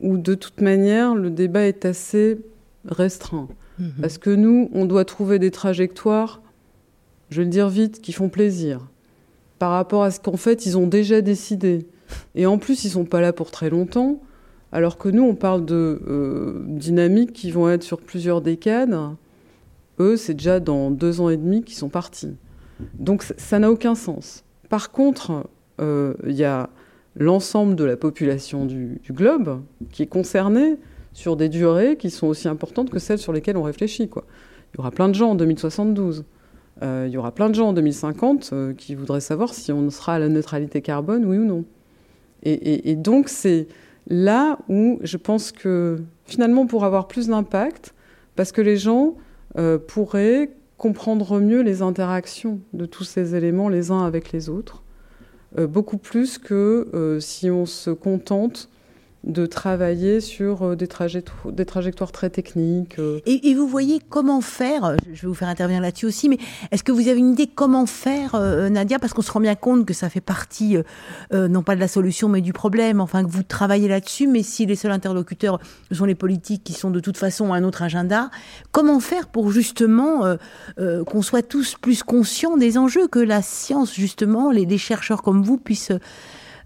où de toute manière le débat est assez restreint. Mhm. Parce que nous, on doit trouver des trajectoires, je vais le dire vite, qui font plaisir, par rapport à ce qu'en fait ils ont déjà décidé. Et en plus, ils ne sont pas là pour très longtemps. Alors que nous, on parle de euh, dynamiques qui vont être sur plusieurs décades. Eux, c'est déjà dans deux ans et demi qu'ils sont partis. Donc ça n'a aucun sens. Par contre, euh, il y a l'ensemble de la population du, globe qui est concernée sur des durées qui sont aussi importantes que celles sur lesquelles on réfléchit. Il y aura plein de gens en 2072. Euh, il y aura plein de gens en 2050 qui voudraient savoir si on sera à la neutralité carbone, oui ou non. et donc, c'est là où je pense que finalement pour avoir plus d'impact, parce que les gens euh, pourraient comprendre mieux les interactions de tous ces éléments les uns avec les autres, euh, beaucoup plus que euh, si on se contente de travailler sur euh, des, trajectoires, des trajectoires très techniques. Euh. Et, vous voyez comment faire, je vais vous faire intervenir là-dessus aussi, mais est-ce que vous avez une idée comment faire, euh, Nadia? Parce qu'on se rend bien compte que ça fait partie, non pas de la solution, mais du problème, enfin que vous travaillez là-dessus, mais si les seuls interlocuteurs sont les politiques qui sont de toute façon un autre agenda, comment faire pour justement qu'on soit tous plus conscients des enjeux, que la science, justement, les chercheurs comme vous puissent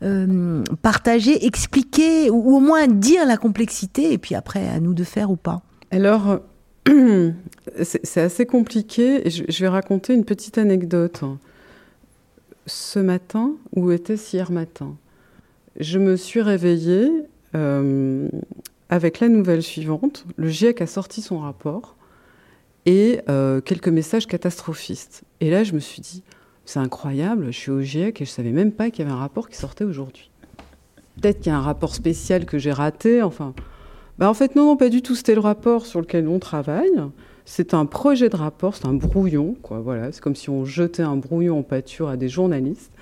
euh, partager, expliquer ou, au moins dire la complexité et puis après à nous de faire ou pas Alors, *clears throat* c'est assez compliqué et je, vais raconter une petite anecdote. Ce matin, ou était-ce hier matin Je me suis réveillée euh, avec la nouvelle suivante. Le GIEC a sorti son rapport et euh, quelques messages catastrophistes. Et là, je me suis dit, c'est incroyable, je suis au GIEC et je savais même pas qu'il y avait un rapport qui sortait aujourd'hui. Peut-être qu'il y a un rapport spécial que j'ai raté, enfin. Bah en fait, non, pas du tout. C'était le rapport sur lequel on travaille. C'est un projet de rapport, c'est un brouillon, quoi. Voilà, c'est comme si on jetait un brouillon en pâture à des journalistes.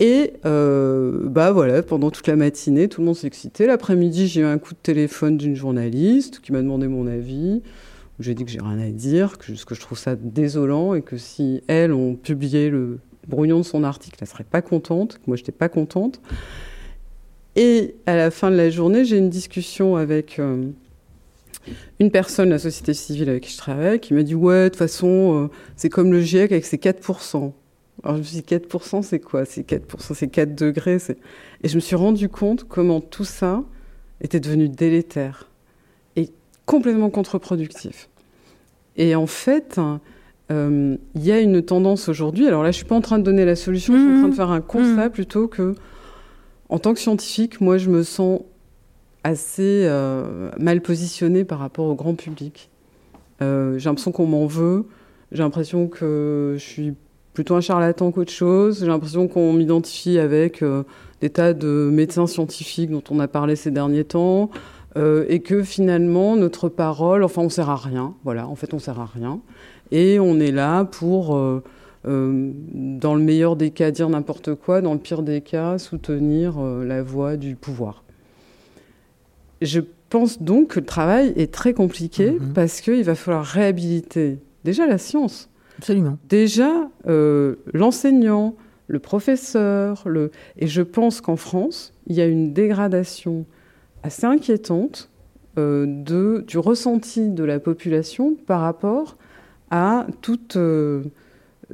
Et euh, bah voilà, pendant toute la matinée, tout le monde s'excitait. L'après-midi, j'ai eu un coup de téléphone d'une journaliste qui m'a demandé mon avis j'ai dit que j'ai rien à dire, que, que, je trouve ça désolant et que si elles ont publié le brouillon de son article, elle serait pas contente, que moi j'étais pas contente. Et à la fin de la journée, j'ai une discussion avec euh, une personne de la société civile avec qui je travaille qui m'a dit Ouais, de toute façon, euh, c'est comme le GIEC avec ses 4%. Alors je me suis dit 4%, c'est quoi? C'est 4%, c'est 4 degrés. Et je me suis rendu compte comment tout ça était devenu délétère complètement contre-productif. Et en fait, euh, il y a une tendance aujourd'hui. Alors là, je suis pas en train de donner la solution, je suis en train de mmh. faire un constat mmh. plutôt que, en tant que scientifique, moi, je me sens assez euh, mal positionnée par rapport au grand public. Euh, j'ai l'impression qu'on m'en veut. J'ai l'impression que je suis plutôt un charlatan qu'autre chose. J'ai l'impression qu'on m'identifie avec des tas de médecins scientifiques dont on a parlé ces derniers temps. Et que finalement notre parole, enfin on sert à rien, voilà, en fait on sert à rien. Et on est là pour, euh, euh, dans le meilleur des cas, dire n'importe quoi, dans le pire des cas, soutenir euh, la voie du pouvoir. Je pense donc que le travail est très compliqué mhm. parce qu'il va falloir réhabiliter déjà la science. Absolument. Déjà l'enseignant, le professeur, le... et je pense qu'en France, il y a une dégradation assez inquiétante de, du ressenti de la population par rapport à tout, euh,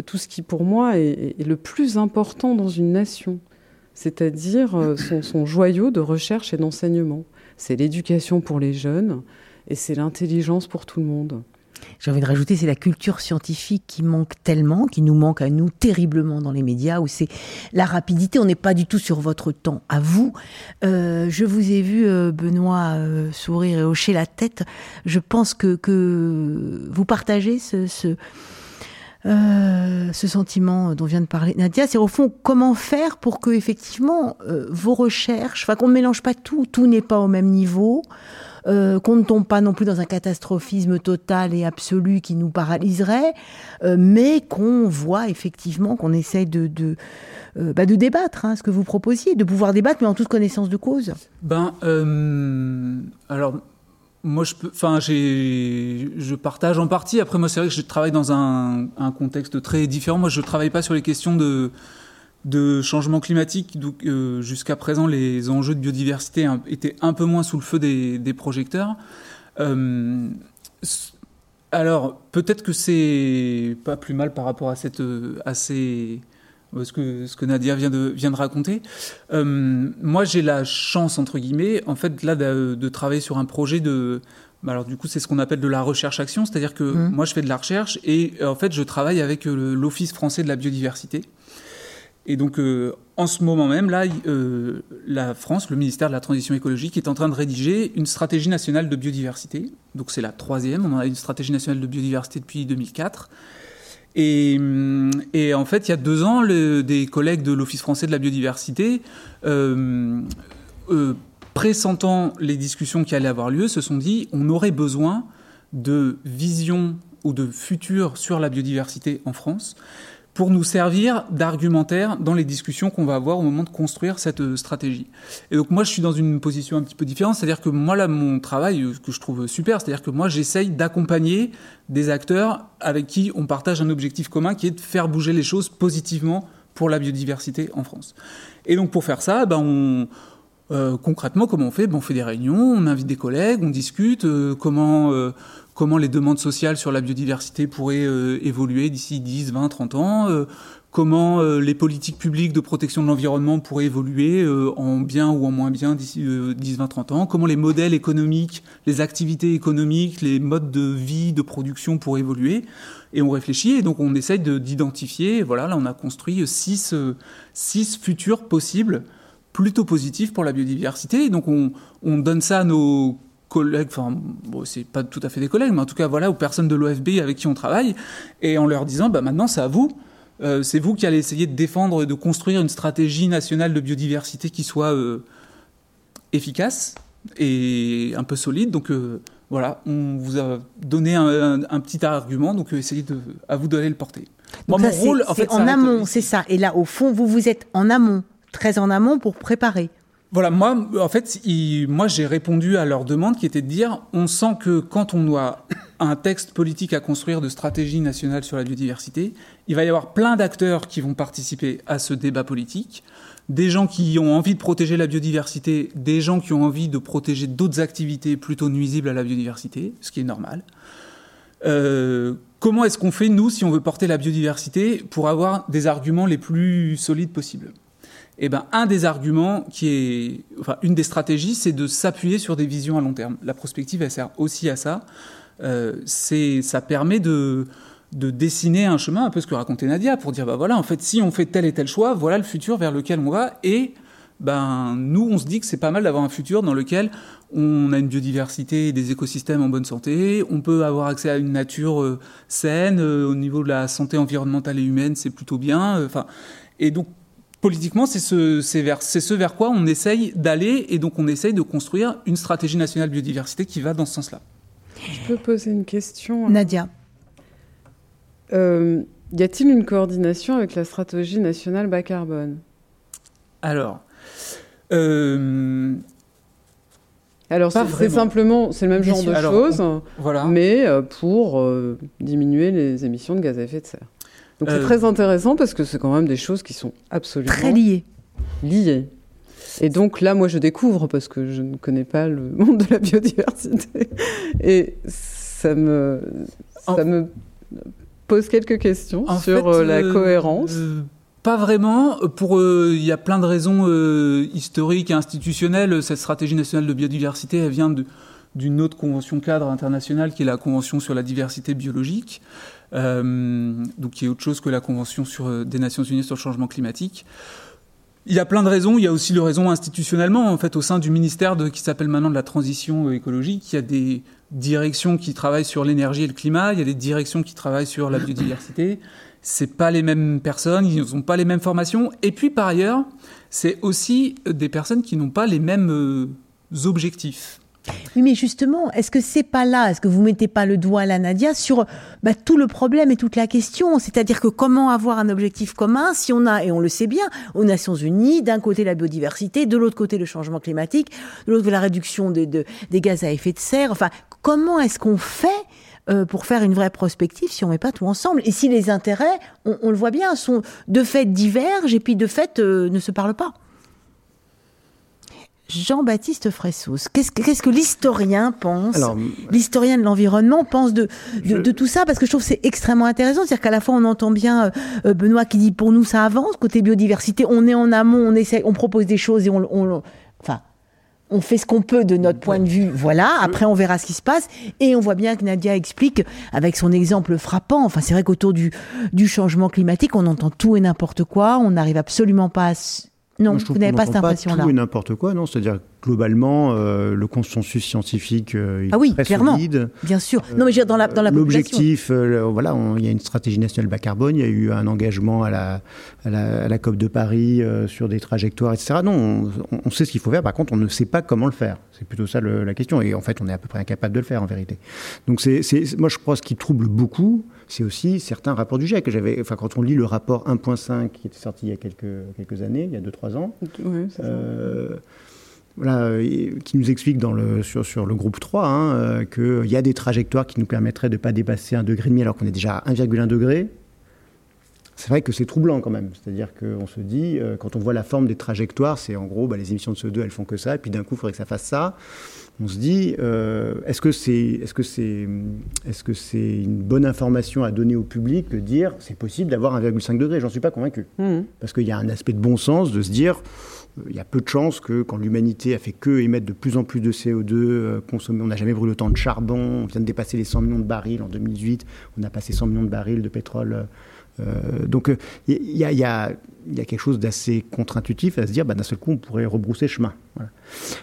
tout ce qui, pour moi, est, le plus important dans une nation, c'est-à-dire euh, son, son, joyau de recherche et d'enseignement. C'est l'éducation pour les jeunes et c'est l'intelligence pour tout le monde. J'ai envie de rajouter, c'est la culture scientifique qui manque tellement, qui nous manque à nous terriblement dans les médias, où c'est la rapidité. On n'est pas du tout sur votre temps. À vous, euh, je vous ai vu, euh, Benoît, euh, sourire et hocher la tête. Je pense que, que vous partagez ce, ce, sentiment dont vient de parler Nadia. C'est au fond comment faire pour que effectivement vos recherches, enfin qu'on ne mélange pas tout, tout n'est pas au même niveau. Euh, qu'on ne tombe pas non plus dans un catastrophisme total et absolu qui nous paralyserait, euh, mais qu'on voit effectivement qu'on essaye de, de, euh, bah, de débattre, hein, ce que vous proposiez, de pouvoir débattre, mais en toute connaissance de cause. Ben, alors. Moi, je, peux, enfin, je partage en partie. Après, moi, c'est vrai que je travaille dans un, un, contexte très différent. Moi, je travaille pas sur les questions de, de changement climatique. Euh, jusqu'à présent, les enjeux de biodiversité étaient un peu moins sous le feu des, projecteurs. Euh, alors, peut-être que c'est pas plus mal par rapport à cette, à ce que, ce que Nadia vient de, vient de raconter. Euh, moi, j'ai la chance, entre guillemets, en fait, là, de, travailler sur un projet de. Bah, alors, du coup, c'est ce qu'on appelle de la recherche-action, c'est-à-dire que mmh. moi, je fais de la recherche et en fait, je travaille avec l'Office français de la biodiversité. Et donc, euh, en ce moment même, là, euh, la France, le ministère de la Transition écologique, est en train de rédiger une stratégie nationale de biodiversité. Donc, c'est la troisième. On a une stratégie nationale de biodiversité depuis 2004. Et, et en fait, il y a deux ans, le, des collègues de l'Office français de la biodiversité, euh, euh, pressentant les discussions qui allaient avoir lieu, se sont dit on aurait besoin de vision ou de futur sur la biodiversité en France pour nous servir d'argumentaire dans les discussions qu'on va avoir au moment de construire cette euh, stratégie. Et donc moi, je suis dans une position un petit peu différente, c'est-à-dire que moi, là, mon travail, euh, que je trouve super, c'est-à-dire que moi, j'essaye d'accompagner des acteurs avec qui on partage un objectif commun qui est de faire bouger les choses positivement pour la biodiversité en France. Et donc pour faire ça, ben on, euh, concrètement, comment on fait? Ben, On fait des réunions, on invite des collègues, on discute comment comment les demandes sociales sur la biodiversité pourraient euh, évoluer d'ici 10, 20, 30 ans, euh, comment euh, les politiques publiques de protection de l'environnement pourraient évoluer en bien ou en moins bien d'ici 10, 20, 30 ans, comment les modèles économiques, les activités économiques, les modes de vie, de production pourraient évoluer. Et on réfléchit et donc on essaye d'identifier, voilà, là on a construit six, six futurs possibles plutôt positifs pour la biodiversité. Donc on, on donne ça à nos collègues, enfin, bon, c'est pas tout à fait des collègues, mais en tout cas, voilà, aux personnes de l'OFB avec qui on travaille, et en leur disant, bah, maintenant, c'est à vous. Euh, c'est vous qui allez essayer de défendre et de construire une stratégie nationale de biodiversité qui soit euh, efficace et un peu solide. Donc, euh, voilà, on vous a donné un, petit argument, donc essayez de, à vous d'aller le porter. Moi, mon rôle, en fait, en amont, c'est ça. Et là, au fond, vous vous êtes en amont, très en amont pour préparer. Voilà, moi, en fait, moi, j'ai répondu à leur demande qui était de dire, on sent que quand on a un texte politique à construire de stratégie nationale sur la biodiversité, il va y avoir plein d'acteurs qui vont participer à ce débat politique, des gens qui ont envie de protéger la biodiversité, des gens qui ont envie de protéger d'autres activités plutôt nuisibles à la biodiversité, ce qui est normal. Euh, comment est-ce qu'on fait, nous, si on veut porter la biodiversité, pour avoir des arguments les plus solides possibles? Eh ben, un des arguments qui est, enfin, une des stratégies, c'est de s'appuyer sur des visions à long terme. La prospective, elle sert aussi à ça. Euh, c'est, ça permet de, de dessiner un chemin, un peu ce que racontait Nadia, pour dire, bah voilà, en fait, si on fait tel et tel choix, voilà le futur vers lequel on va. Et ben, nous, on se dit que c'est pas mal d'avoir un futur dans lequel on a une biodiversité et des écosystèmes en bonne santé, on peut avoir accès à une nature euh, saine, euh, au niveau de la santé environnementale et humaine, c'est plutôt bien. Enfin, et donc, politiquement, c'est ce, vers, ce vers quoi on essaye d'aller et donc on essaye de construire une stratégie nationale biodiversité qui va dans ce sens-là. Je peux poser une question Nadia. Euh, y a-t-il une coordination avec la stratégie nationale bas carbone? Alors. Euh, alors c'est simplement c'est le même genre de choses, voilà. mais euh, pour diminuer les émissions de gaz à effet de serre. Donc c'est euh, très intéressant parce que c'est quand même des choses qui sont absolument très liées. Liées. Et donc là, moi, je découvre parce que je ne connais pas le *laughs* monde de la biodiversité. Et ça me, ça me pose quelques questions sur euh, la euh, cohérence. pas vraiment. Pour il y a plein de raisons historiques et institutionnelles. Cette stratégie nationale de biodiversité, elle vient d'une autre convention cadre internationale qui est la convention sur la diversité biologique. Euh, donc qui est autre chose que la Convention sur, euh, des Nations Unies sur le changement climatique. Il y a plein de raisons. Il y a aussi le raison institutionnellement. En fait, au sein du ministère qui s'appelle maintenant de la transition euh, écologique, il y a des directions qui travaillent sur l'énergie et le climat. Il y a des directions qui travaillent sur la biodiversité. C'est pas les mêmes personnes. Ils n'ont pas les mêmes formations. Et puis, par ailleurs, c'est aussi des personnes qui n'ont pas les mêmes objectifs. Oui, mais justement, est-ce que c'est pas là, est-ce que vous mettez pas le doigt là, Nadia, sur bah, tout le problème et toute la question? C'est-à-dire que comment avoir un objectif commun si on a, et on le sait bien, aux Nations Unies, d'un côté la biodiversité, de l'autre côté le changement climatique, de l'autre la réduction des gaz à effet de serre. Enfin, comment est-ce qu'on fait euh, pour faire une vraie prospective si on met pas tout ensemble? Et si les intérêts, on, le voit bien, sont de fait divergent et puis de fait euh, ne se parlent pas Jean-Baptiste Fressos. Qu'est-ce que, l'historien pense L'historien de l'environnement pense de, de, tout ça parce que je trouve que c'est extrêmement intéressant. C'est-à-dire qu'à la fois on entend bien euh, Benoît qui dit pour nous ça avance côté biodiversité, on est en amont, on essaie, on propose des choses et on, on enfin on fait ce qu'on peut de notre point de vue, voilà. Après, on verra ce qui se passe. Et on voit bien que Nadia explique, avec son exemple frappant, enfin, c'est vrai qu'autour du, du changement climatique, on entend tout et n'importe quoi. On n'arrive absolument pas à non, vous n'avez pas cette impression-là. Tout et n'importe quoi, non. C'est-à-dire globalement, euh, le consensus scientifique euh, ah oui, très clairement, solide. Bien sûr. Non, mais je veux dire, dans la, dans la L'objectif, euh, voilà, il y a une stratégie nationale bas carbone, il y a eu un engagement à la, à la, COP de Paris sur des trajectoires, etc. Non, on, sait ce qu'il faut faire. Par contre, on ne sait pas comment le faire. C'est plutôt ça la question. Et en fait, on est à peu près incapable de le faire, en vérité. Donc, c'est, moi, je crois ce qui trouble beaucoup, c'est aussi certains rapports du GIEC. J'avais, enfin, quand on lit le rapport 1.5 qui était sorti il y a quelques, quelques années, il y a 2-3 ans, euh, voilà, qui nous explique dans le, sur, sur le groupe 3 hein, euh, qu'il y a des trajectoires qui nous permettraient de ne pas dépasser un degré et demi alors qu'on est déjà à 1,1 degré. C'est vrai que c'est troublant quand même. C'est-à-dire qu'on se dit, euh, quand on voit la forme des trajectoires, c'est en gros, bah, les émissions de CO2, elles font que ça, et puis d'un coup, il faudrait que ça fasse ça on se dit, euh, est-ce que c'est est -ce c'est est -ce c'est une bonne information à donner au public de dire c'est possible d'avoir 1,5 degré J'en suis pas convaincu. Mmh. Parce qu'il y a un aspect de bon sens de se dire, euh, il y a peu de chances que quand l'humanité a fait que émettre de plus en plus de CO2, euh, consommer, on n'a jamais brûlé autant de charbon, on vient de dépasser les 100 millions de barils en 2018, on a passé 100 millions de barils de pétrole euh, donc il y, a, quelque chose d'assez contre-intuitif à se dire, bah, d'un seul coup, on pourrait rebrousser chemin.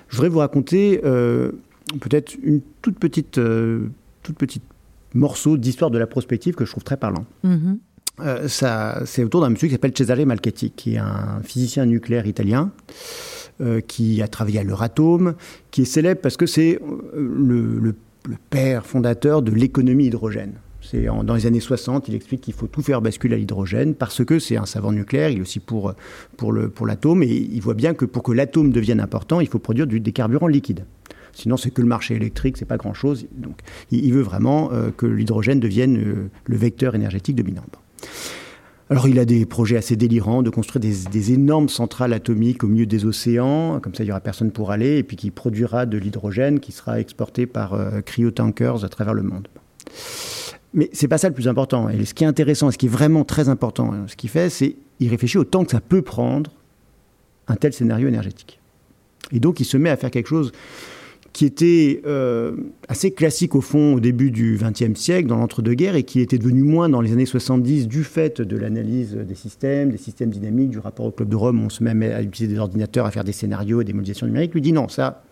Je voudrais vous raconter euh, peut-être une toute petite, euh, toute petite morceau d'histoire de la prospective que je trouve très parlant. Mm-hmm. Ça, c'est autour d'un monsieur qui s'appelle Cesare Malchetti, qui est un physicien nucléaire italien, qui a travaillé à l'Euratom, qui est célèbre parce que c'est le, le, père fondateur de l'économie hydrogène C'est dans les années 60, il explique qu'il faut tout faire basculer à l'hydrogène parce que c'est un savant nucléaire, il est aussi pour, pour, l'atome, et il voit bien que pour que l'atome devienne important, il faut produire du, des carburants liquides. Sinon, c'est que le marché électrique, c'est pas grand-chose. Donc, il, veut vraiment euh, que l'hydrogène devienne euh, le vecteur énergétique dominant. Alors il a des projets assez délirants de construire des, énormes centrales atomiques au milieu des océans, comme ça il n'y aura personne pour aller, et puis qui produira de l'hydrogène qui sera exporté par euh, cryotankers à travers le monde. Mais c'est pas ça le plus important. Et ce qui est intéressant, et ce qui est vraiment très important, hein, ce qu'il fait, c'est il réfléchit au temps que ça peut prendre un tel scénario énergétique. Et donc il se met à faire quelque chose qui était euh, assez classique au fond au début du XXe siècle, dans l'entre-deux-guerres, et qui était devenu moins dans les années 70 du fait de l'analyse des systèmes, des systèmes dynamiques, du rapport au Club de Rome, où on se met à utiliser des ordinateurs, à faire des scénarios, des modélisations numériques, lui dit non, ça,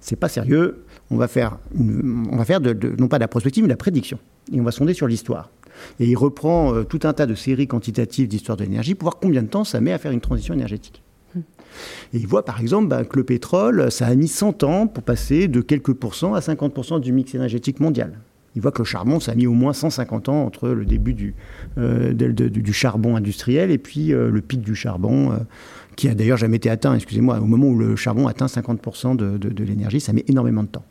c'est pas sérieux, on va faire, non pas de la prospective, mais de la prédiction, et on va sonder sur l'histoire. Et il reprend euh, tout un tas de séries quantitatives d'histoire de l'énergie pour voir combien de temps ça met à faire une transition énergétique. Et il voit par exemple bah, que le pétrole, ça a mis 100 ans pour passer de quelques pourcents à 50% du mix énergétique mondial. Il voit que le charbon, ça a mis au moins 150 ans entre le début du, euh, charbon industriel et puis euh, le pic du charbon, euh, qui a d'ailleurs jamais été atteint, excusez-moi, au moment où le charbon atteint 50% de, de l'énergie, ça met énormément de temps.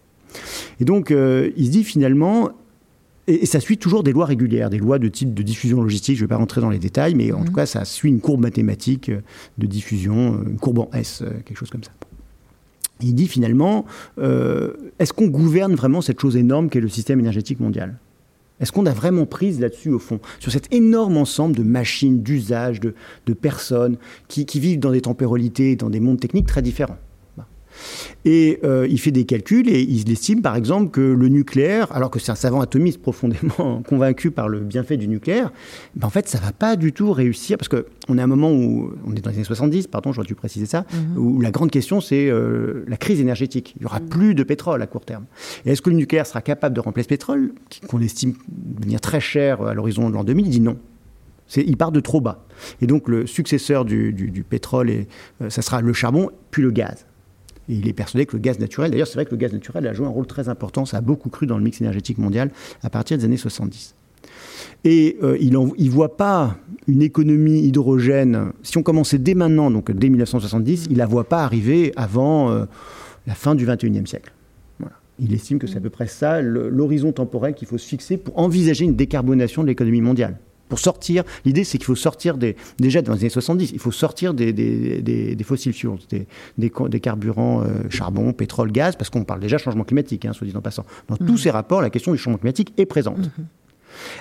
Et donc, il se dit finalement, et, ça suit toujours des lois régulières, des lois de type de diffusion logistique. Je ne vais pas rentrer dans les détails, mais en mhm. tout cas, ça suit une courbe mathématique euh, de diffusion, euh, une courbe en S, euh, quelque chose comme ça. Il dit finalement, est-ce qu'on gouverne vraiment cette chose énorme qu'est le système énergétique mondial? Est-ce qu'on a vraiment prise là-dessus, au fond, sur cet énorme ensemble de machines, d'usages, de, personnes qui, qui, vivent dans des tempéralités, dans des mondes techniques très différents? Et euh, il fait des calculs et il estime par exemple que le nucléaire, alors que c'est un savant atomiste profondément *laughs* convaincu par le bienfait du nucléaire, ben en fait ça va pas du tout réussir parce qu'on est à un moment où on est dans les années 70, pardon, j'aurais dû préciser ça, mhm. où la grande question c'est euh, la crise énergétique. Il y aura mhm. plus de pétrole à court terme. Et est-ce que le nucléaire sera capable de remplacer le pétrole, qu'on estime devenir très cher à l'horizon de l'an 2000 Il dit non. Il part de trop bas. Et donc le successeur du, pétrole, euh, ça sera le charbon, puis le gaz. Il est persuadé que le gaz naturel, d'ailleurs c'est vrai que le gaz naturel a joué un rôle très important, ça a beaucoup cru dans le mix énergétique mondial à partir des années 70. Et euh, il ne voit pas une économie hydrogène, si on commençait dès maintenant, donc dès 1970, il ne la voit pas arriver avant euh, la fin du 21e siècle. Il estime que c'est à peu près ça l'horizon temporel qu'il faut se fixer pour envisager une décarbonation de l'économie mondiale pour sortir. L'idée, c'est qu'il faut sortir des, déjà dans les années 70, il faut sortir des, des, des, fossiles fuels, des, carburants euh, charbon, pétrole, gaz, parce qu'on parle déjà changement climatique, hein, soit dit en passant. Dans tous mhm. ces rapports, la question du changement climatique est présente. Mhm.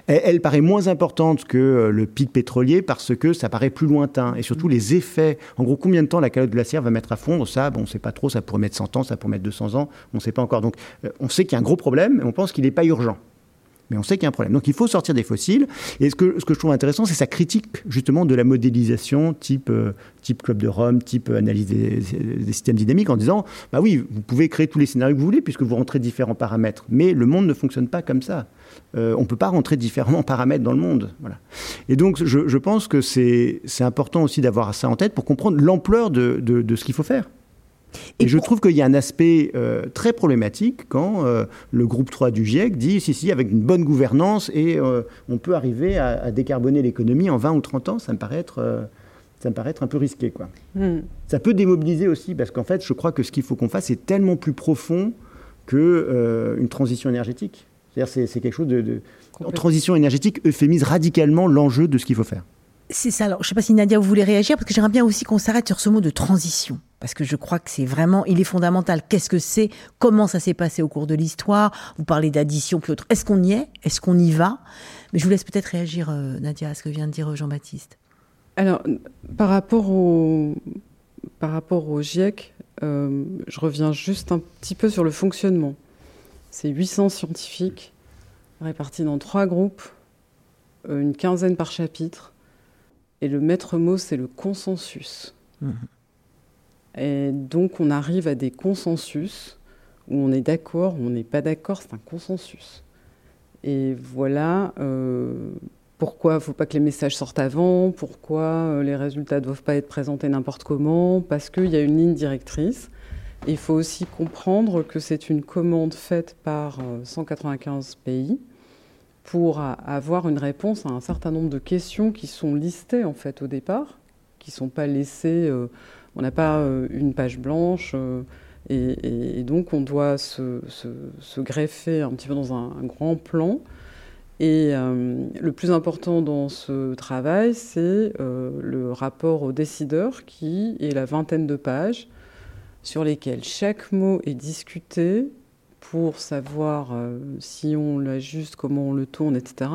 Elle, paraît moins importante que euh, le pic pétrolier parce que ça paraît plus lointain. Et surtout, mhm. les effets. En gros, combien de temps la calotte glaciaire va mettre à fondre Ça, bon, on ne sait pas trop. Ça pourrait mettre 100 ans, ça pourrait mettre 200 ans. On ne sait pas encore. Donc, euh, on sait qu'il y a un gros problème, mais on pense qu'il n'est pas urgent mais on sait qu'il y a un problème. Donc il faut sortir des fossiles. Et ce que, je trouve intéressant, c'est sa critique justement de la modélisation type, euh, type Club de Rome, type euh, analyse des, systèmes dynamiques, en disant, bah oui, vous pouvez créer tous les scénarios que vous voulez, puisque vous rentrez différents paramètres. Mais le monde ne fonctionne pas comme ça. Euh, on ne peut pas rentrer différents *laughs* paramètres dans le monde. Voilà. Et donc je, pense que c'est important aussi d'avoir ça en tête pour comprendre l'ampleur de, de ce qu'il faut faire. Et, je trouve qu'il y a un aspect euh, très problématique quand euh, le groupe 3 du GIEC dit si, si, avec une bonne gouvernance, et euh, on peut arriver à, décarboner l'économie en 20 ou 30 ans, ça me paraît être, ça me paraît être un peu risqué. Quoi. Hmm. Ça peut démobiliser aussi, parce qu'en fait, je crois que ce qu'il faut qu'on fasse est tellement plus profond qu'une transition énergétique. C'est-à-dire c'est quelque chose de... de... Transition énergétique euphémise radicalement l'enjeu de ce qu'il faut faire. C'est ça. Alors, je ne sais pas si Nadia, vous voulez réagir, parce que j'aimerais bien aussi qu'on s'arrête sur ce mot de transition. Parce que je crois que c'est vraiment, il est fondamental. Qu'est-ce que c'est? Comment ça s'est passé au cours de l'histoire? Vous parlez d'addition, puis autre. Est-ce qu'on y est? Est-ce qu'on y va? Mais je vous laisse peut-être réagir, euh, Nadia, à ce que vient de dire euh, Jean-Baptiste. Alors, par rapport au, par rapport au GIEC, euh, je reviens juste un petit peu sur le fonctionnement. C'est 800 scientifiques répartis dans trois groupes, une quinzaine par chapitre et le maître mot, c'est le consensus. Mhm. Et donc, on arrive à des consensus où on est d'accord, où on n'est pas d'accord, c'est un consensus. Et voilà euh, pourquoi il ne faut pas que les messages sortent avant, pourquoi euh, les résultats ne doivent pas être présentés n'importe comment, parce qu'il y a une ligne directrice. Il faut aussi comprendre que c'est une commande faite par 195 euh, pays pour avoir une réponse à un certain nombre de questions qui sont listées en fait au départ, qui ne sont pas laissées. On n'a pas euh, une page blanche. Euh, et, donc on doit se, greffer un petit peu dans un, grand plan. Et le plus important dans ce travail, c'est le rapport au décideur qui est la vingtaine de pages sur lesquelles chaque mot est discuté, pour savoir euh, si on l'ajuste, comment on le tourne, etc.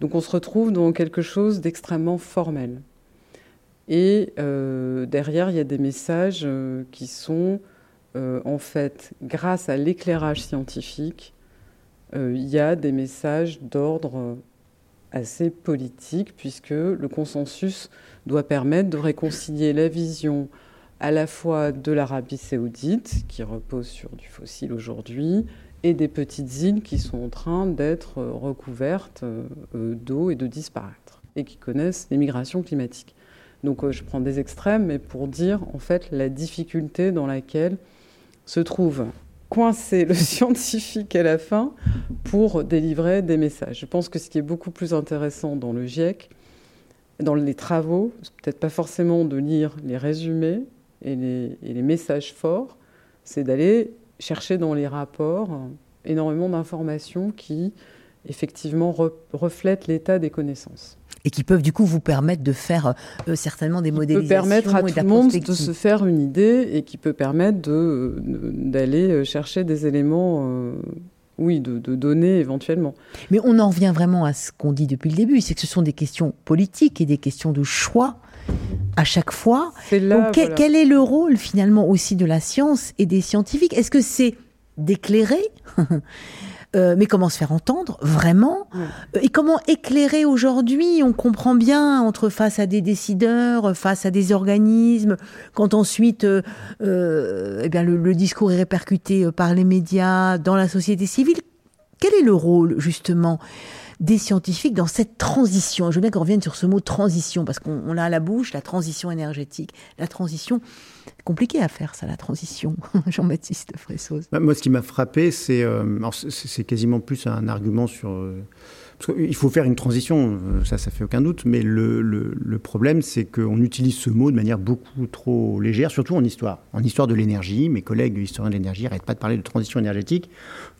Donc on se retrouve dans quelque chose d'extrêmement formel. Et euh, derrière, il y a des messages euh, qui sont, en fait, grâce à l'éclairage scientifique, il y a des messages d'ordre assez politique, puisque le consensus doit permettre de réconcilier la vision à la fois de l'Arabie saoudite, qui repose sur du fossile aujourd'hui, et des petites îles qui sont en train d'être recouvertes euh, d'eau et de disparaître, et qui connaissent les migrations climatiques. Donc euh, je prends des extrêmes, mais pour dire en fait la difficulté dans laquelle se trouve coincé le *laughs* scientifique à la fin pour délivrer des messages. Je pense que ce qui est beaucoup plus intéressant dans le GIEC, dans les travaux, c'est peut-être pas forcément de lire les résumés, et les, messages forts, c'est d'aller chercher dans les rapports énormément d'informations qui, effectivement, reflètent l'état des connaissances. Et qui peuvent du coup vous permettre de faire euh, certainement des modélisations. Qui peut permettre à tout le monde de se faire une idée et qui peut permettre d'aller euh, chercher des éléments, euh, oui, de, de, données éventuellement. Mais on en revient vraiment à ce qu'on dit depuis le début, c'est que ce sont des questions politiques et des questions de choix à chaque fois. Quel est le rôle finalement aussi de la science et des scientifiques? Est-ce que c'est d'éclairer *laughs* euh, mais comment se faire entendre vraiment euh, Et comment éclairer aujourd'hui On comprend bien entre face à des décideurs, face à des organismes, quand ensuite euh, eh bien le, discours est répercuté par les médias, dans la société civile. Quel est le rôle justement des scientifiques dans cette transition. Je veux bien qu'on revienne sur ce mot transition, parce qu'on l'a à la bouche, la transition énergétique. La transition, compliqué à faire, ça, la transition, *laughs* Jean-Baptiste Fressoz. Bah, moi, ce qui m'a frappé, c'est euh, quasiment plus un argument sur... Euh, il faut faire une transition, euh, ça, ça fait aucun doute, mais le, problème, c'est qu'on utilise ce mot de manière beaucoup trop légère, surtout en histoire. En histoire de l'énergie, mes collègues historiens de l'énergie n'arrêtent pas de parler de transition énergétique.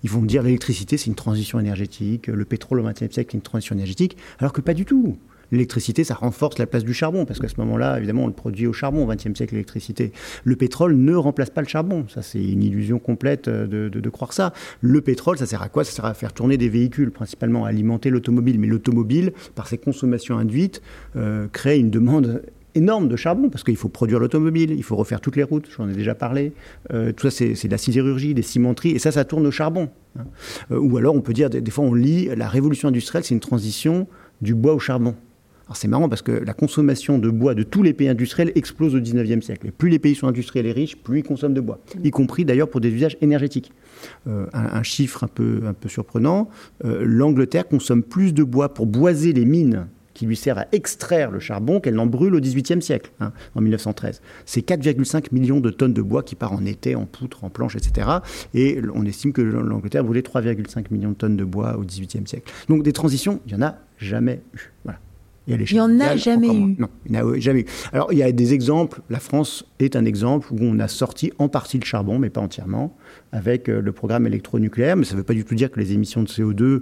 Ils vont me dire l'électricité, c'est une transition énergétique, le pétrole au XXe siècle, c'est une transition énergétique, alors que pas du tout l'électricité, ça renforce la place du charbon, parce qu'à ce moment-là, évidemment, on le produit au charbon au XXe siècle, l'électricité. Le pétrole ne remplace pas le charbon. Ça, c'est une illusion complète euh, de, croire ça. Le pétrole, ça sert à quoi? Ça sert à faire tourner des véhicules, principalement à alimenter l'automobile. Mais l'automobile, par ses consommations induites, euh, crée une demande énorme de charbon, parce qu'il faut produire l'automobile, il faut refaire toutes les routes, j'en ai déjà parlé. Euh, tout ça, c'est de la sidérurgie, des cimenteries, et ça, ça tourne au charbon. Hein. ou alors, on peut dire, des, des fois, on lit, la révolution industrielle, c'est une transition du bois au charbon. Alors c'est marrant parce que la consommation de bois de tous les pays industriels explose au 19e siècle. Et plus les pays sont industriels et riches, plus ils consomment de bois, mm. y compris d'ailleurs pour des usages énergétiques. Euh, un, chiffre un peu, un peu surprenant, euh, l'Angleterre consomme plus de bois pour boiser les mines qui lui servent à extraire le charbon qu'elle n'en brûle au XVIIIe siècle, hein, en 1913. C'est 4,5 millions de tonnes de bois qui part en été, en poutres, en planches, etc. Et on estime que l'Angleterre brûlait 3,5 millions de tonnes de bois au XVIIIe siècle. Donc des transitions, il n'y en a jamais eu. Voilà. Il n'y en a jamais eu. Non, il n'y en a jamais eu. Alors, il y a des exemples. La France est un exemple où on a sorti en partie le charbon, mais pas entièrement, avec euh, le programme électronucléaire. Mais ça ne veut pas du tout dire que les émissions de CO2 euh,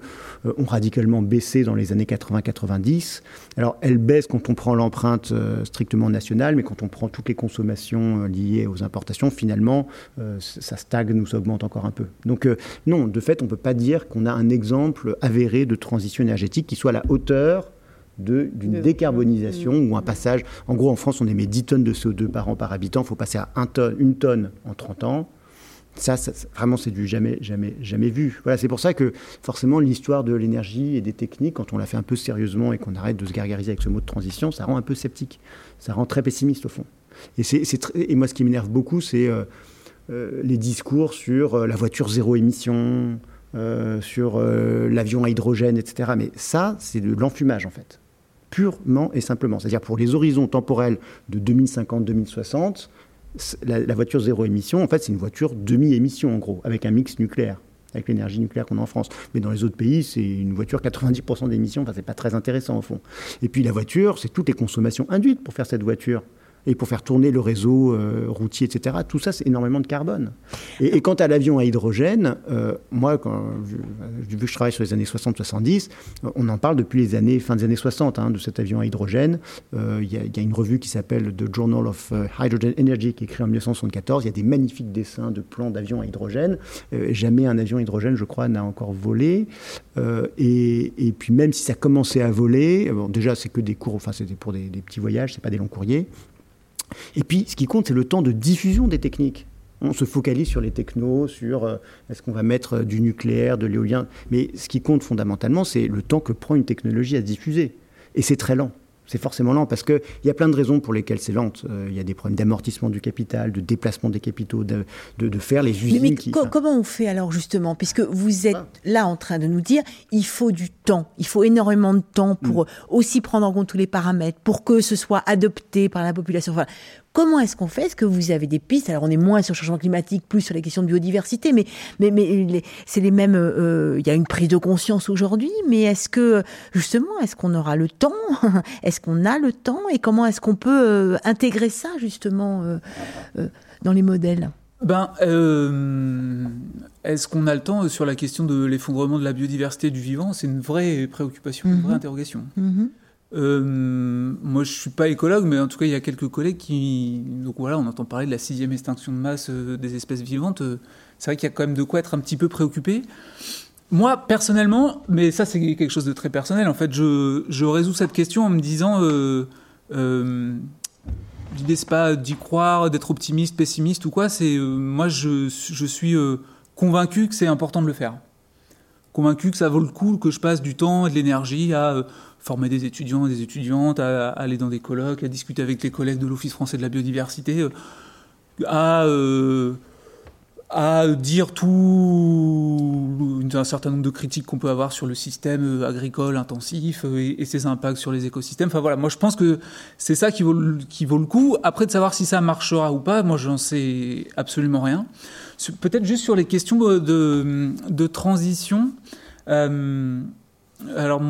ont radicalement baissé dans les années 80-90. Alors, elles baissent quand on prend l'empreinte euh, strictement nationale, mais quand on prend toutes les consommations liées aux importations, finalement, ça stagne ou ça augmente encore un peu. Donc, non, de fait, on ne peut pas dire qu'on a un exemple avéré de transition énergétique qui soit à la hauteur d'une décarbonisation ou un passage. En gros, en France, on émet 10 tonnes de CO2 par an par habitant. Il faut passer à 1 tonne, une tonne en 30 ans. Ça, vraiment, c'est du jamais, jamais, jamais vu. Voilà, c'est pour ça que forcément, l'histoire de l'énergie et des techniques, quand on la fait un peu sérieusement et qu'on arrête de se gargariser avec ce mot de transition, ça rend un peu sceptique. Ça rend très pessimiste au fond. Et, c'est, et moi, ce qui m'énerve beaucoup, c'est euh, euh, les discours sur euh, la voiture zéro émission, sur l'avion à hydrogène, etc. Mais ça, c'est de l'enfumage en fait purement et simplement. C'est-à-dire pour les horizons temporels de 2050-2060, la, voiture zéro émission, en fait, c'est une voiture demi-émission en gros, avec un mix nucléaire. avec l'énergie nucléaire qu'on a en France. Mais dans les autres pays, c'est une voiture 90% d'émissions, enfin c'est pas très intéressant au fond. Et puis la voiture, c'est toutes les consommations induites pour faire cette voiture et pour faire tourner le réseau euh, routier, etc. Tout ça, c'est énormément de carbone. Et, quant à l'avion à hydrogène, euh, moi, vu que je travaille sur les années 60-70, on en parle depuis les années, fin des années 60, hein, de cet avion à hydrogène. Euh, il y, a une revue qui s'appelle The Journal of Hydrogen Energy, qui est écrite en 1974. Il y a des magnifiques dessins de plans d'avions à hydrogène. jamais un avion à hydrogène, je crois, n'a encore volé. Et, puis même si ça commençait à voler, déjà c'est que des cours, enfin c'était pour des, des petits voyages, c'est pas des longs courriers. Et puis, ce qui compte, c'est le temps de diffusion des techniques. On se focalise sur les technos, sur euh, est-ce qu'on va mettre euh, du nucléaire, de l'éolien. Mais ce qui compte fondamentalement, c'est le temps que prend une technologie à se diffuser. Et c'est très lent c'est forcément lent parce qu'il y a plein de raisons pour lesquelles c'est lent. Euh, il y a des problèmes d'amortissement du capital, de déplacement des capitaux, de, de, faire les usines. Mais, comment on fait alors justement? Puisque vous êtes là en train de nous dire il faut du temps, il faut énormément de temps pour mm. aussi prendre en compte tous les paramètres, pour que ce soit adopté par la population. Enfin, Comment est-ce qu'on fait? Est-ce que vous avez des pistes? Alors on est moins sur le changement climatique, plus sur les questions de biodiversité, mais, mais, mais c'est les mêmes. Euh, il y a une prise de conscience aujourd'hui, mais est-ce que justement, est-ce qu'on aura le temps? *laughs* Est-ce qu'on a le temps? Et comment est-ce qu'on peut euh, intégrer ça justement euh, dans les modèles? Ben, est-ce qu'on a le temps sur la question de l'effondrement de la biodiversité du vivant? C'est une vraie préoccupation, une vraie mm-hmm. interrogation. Mm-hmm. Euh, moi, je suis pas écologue, mais en tout cas, il y a quelques collègues qui. Donc voilà, on entend parler de la sixième extinction de masse euh, des espèces vivantes. Euh, c'est vrai qu'il y a quand même de quoi être un petit peu préoccupé. Moi, personnellement, mais ça, c'est quelque chose de très personnel. En fait, je, résous cette question en me disant. L'idée, c'est pas d'y croire, d'être optimiste, pessimiste ou quoi. C'est moi, je suis convaincu que c'est important de le faire. Convaincu que ça vaut le coup que je passe du temps et de l'énergie à former des étudiants et des étudiantes, à, aller dans des colloques, à discuter avec les collègues de l'Office français de la biodiversité, euh, à, euh, à dire tout un certain nombre de critiques qu'on peut avoir sur le système euh, agricole intensif et, ses impacts sur les écosystèmes. Enfin voilà, moi je pense que c'est ça qui vaut, qui vaut le coup. Après de savoir si ça marchera ou pas, moi j'en sais absolument rien. Peut-être juste sur les questions de, de transition. alors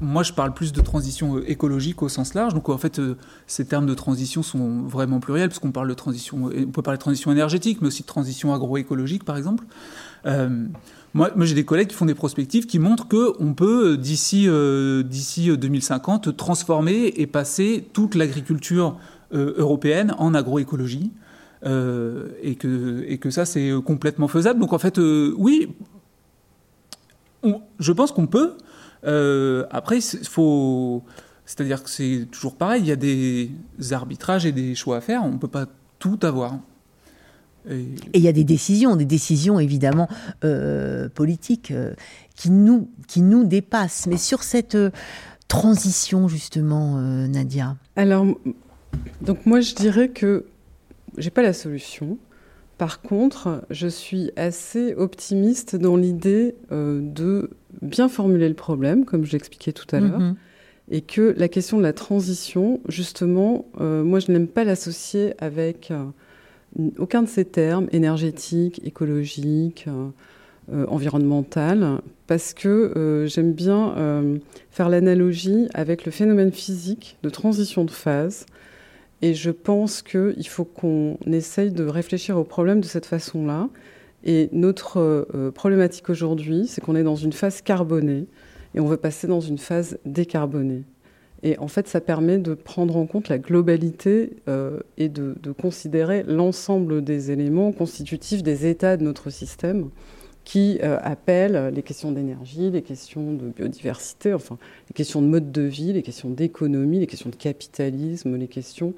moi, je parle plus de transition euh, écologique au sens large. Donc, en fait, euh, ces termes de transition sont vraiment pluriels, puisqu'on parle de transition, on peut parler de transition énergétique, mais aussi de transition agroécologique, par exemple. Euh, moi, j'ai des collègues qui font des prospectives qui montrent qu'on peut, d'ici d'ici 2050, transformer et passer toute l'agriculture européenne en agroécologie. et que ça, c'est complètement faisable. Donc, en fait, oui, je pense qu'on peut. Euh, après, il faut. C'est-à-dire que c'est toujours pareil, il y a des arbitrages et des choix à faire, on ne peut pas tout avoir. Et... il y a des décisions, des décisions évidemment euh, politiques euh, qui, nous, qui nous dépassent. Mais sur cette transition, justement, Nadia? Alors, donc moi je dirais que j'ai pas la solution. Par contre, je suis assez optimiste dans l'idée de bien formuler le problème, comme je l'expliquais tout à l'heure, mhm. et que la question de la transition, justement, euh, moi je n'aime pas l'associer avec euh, aucun de ces termes, énergétique, écologique, euh, environnemental, parce que j'aime bien faire l'analogie avec le phénomène physique de transition de phase. Et je pense qu'il faut qu'on essaye de réfléchir au problème de cette façon-là et notre euh, problématique aujourd'hui, c'est qu'on est dans une phase carbonée et on veut passer dans une phase décarbonée. Et en fait, ça permet de prendre en compte la globalité euh, et de, considérer l'ensemble des éléments constitutifs des états de notre système qui euh, appellent les questions d'énergie, les questions de biodiversité, enfin les questions de mode de vie, les questions d'économie, les questions de capitalisme, les questions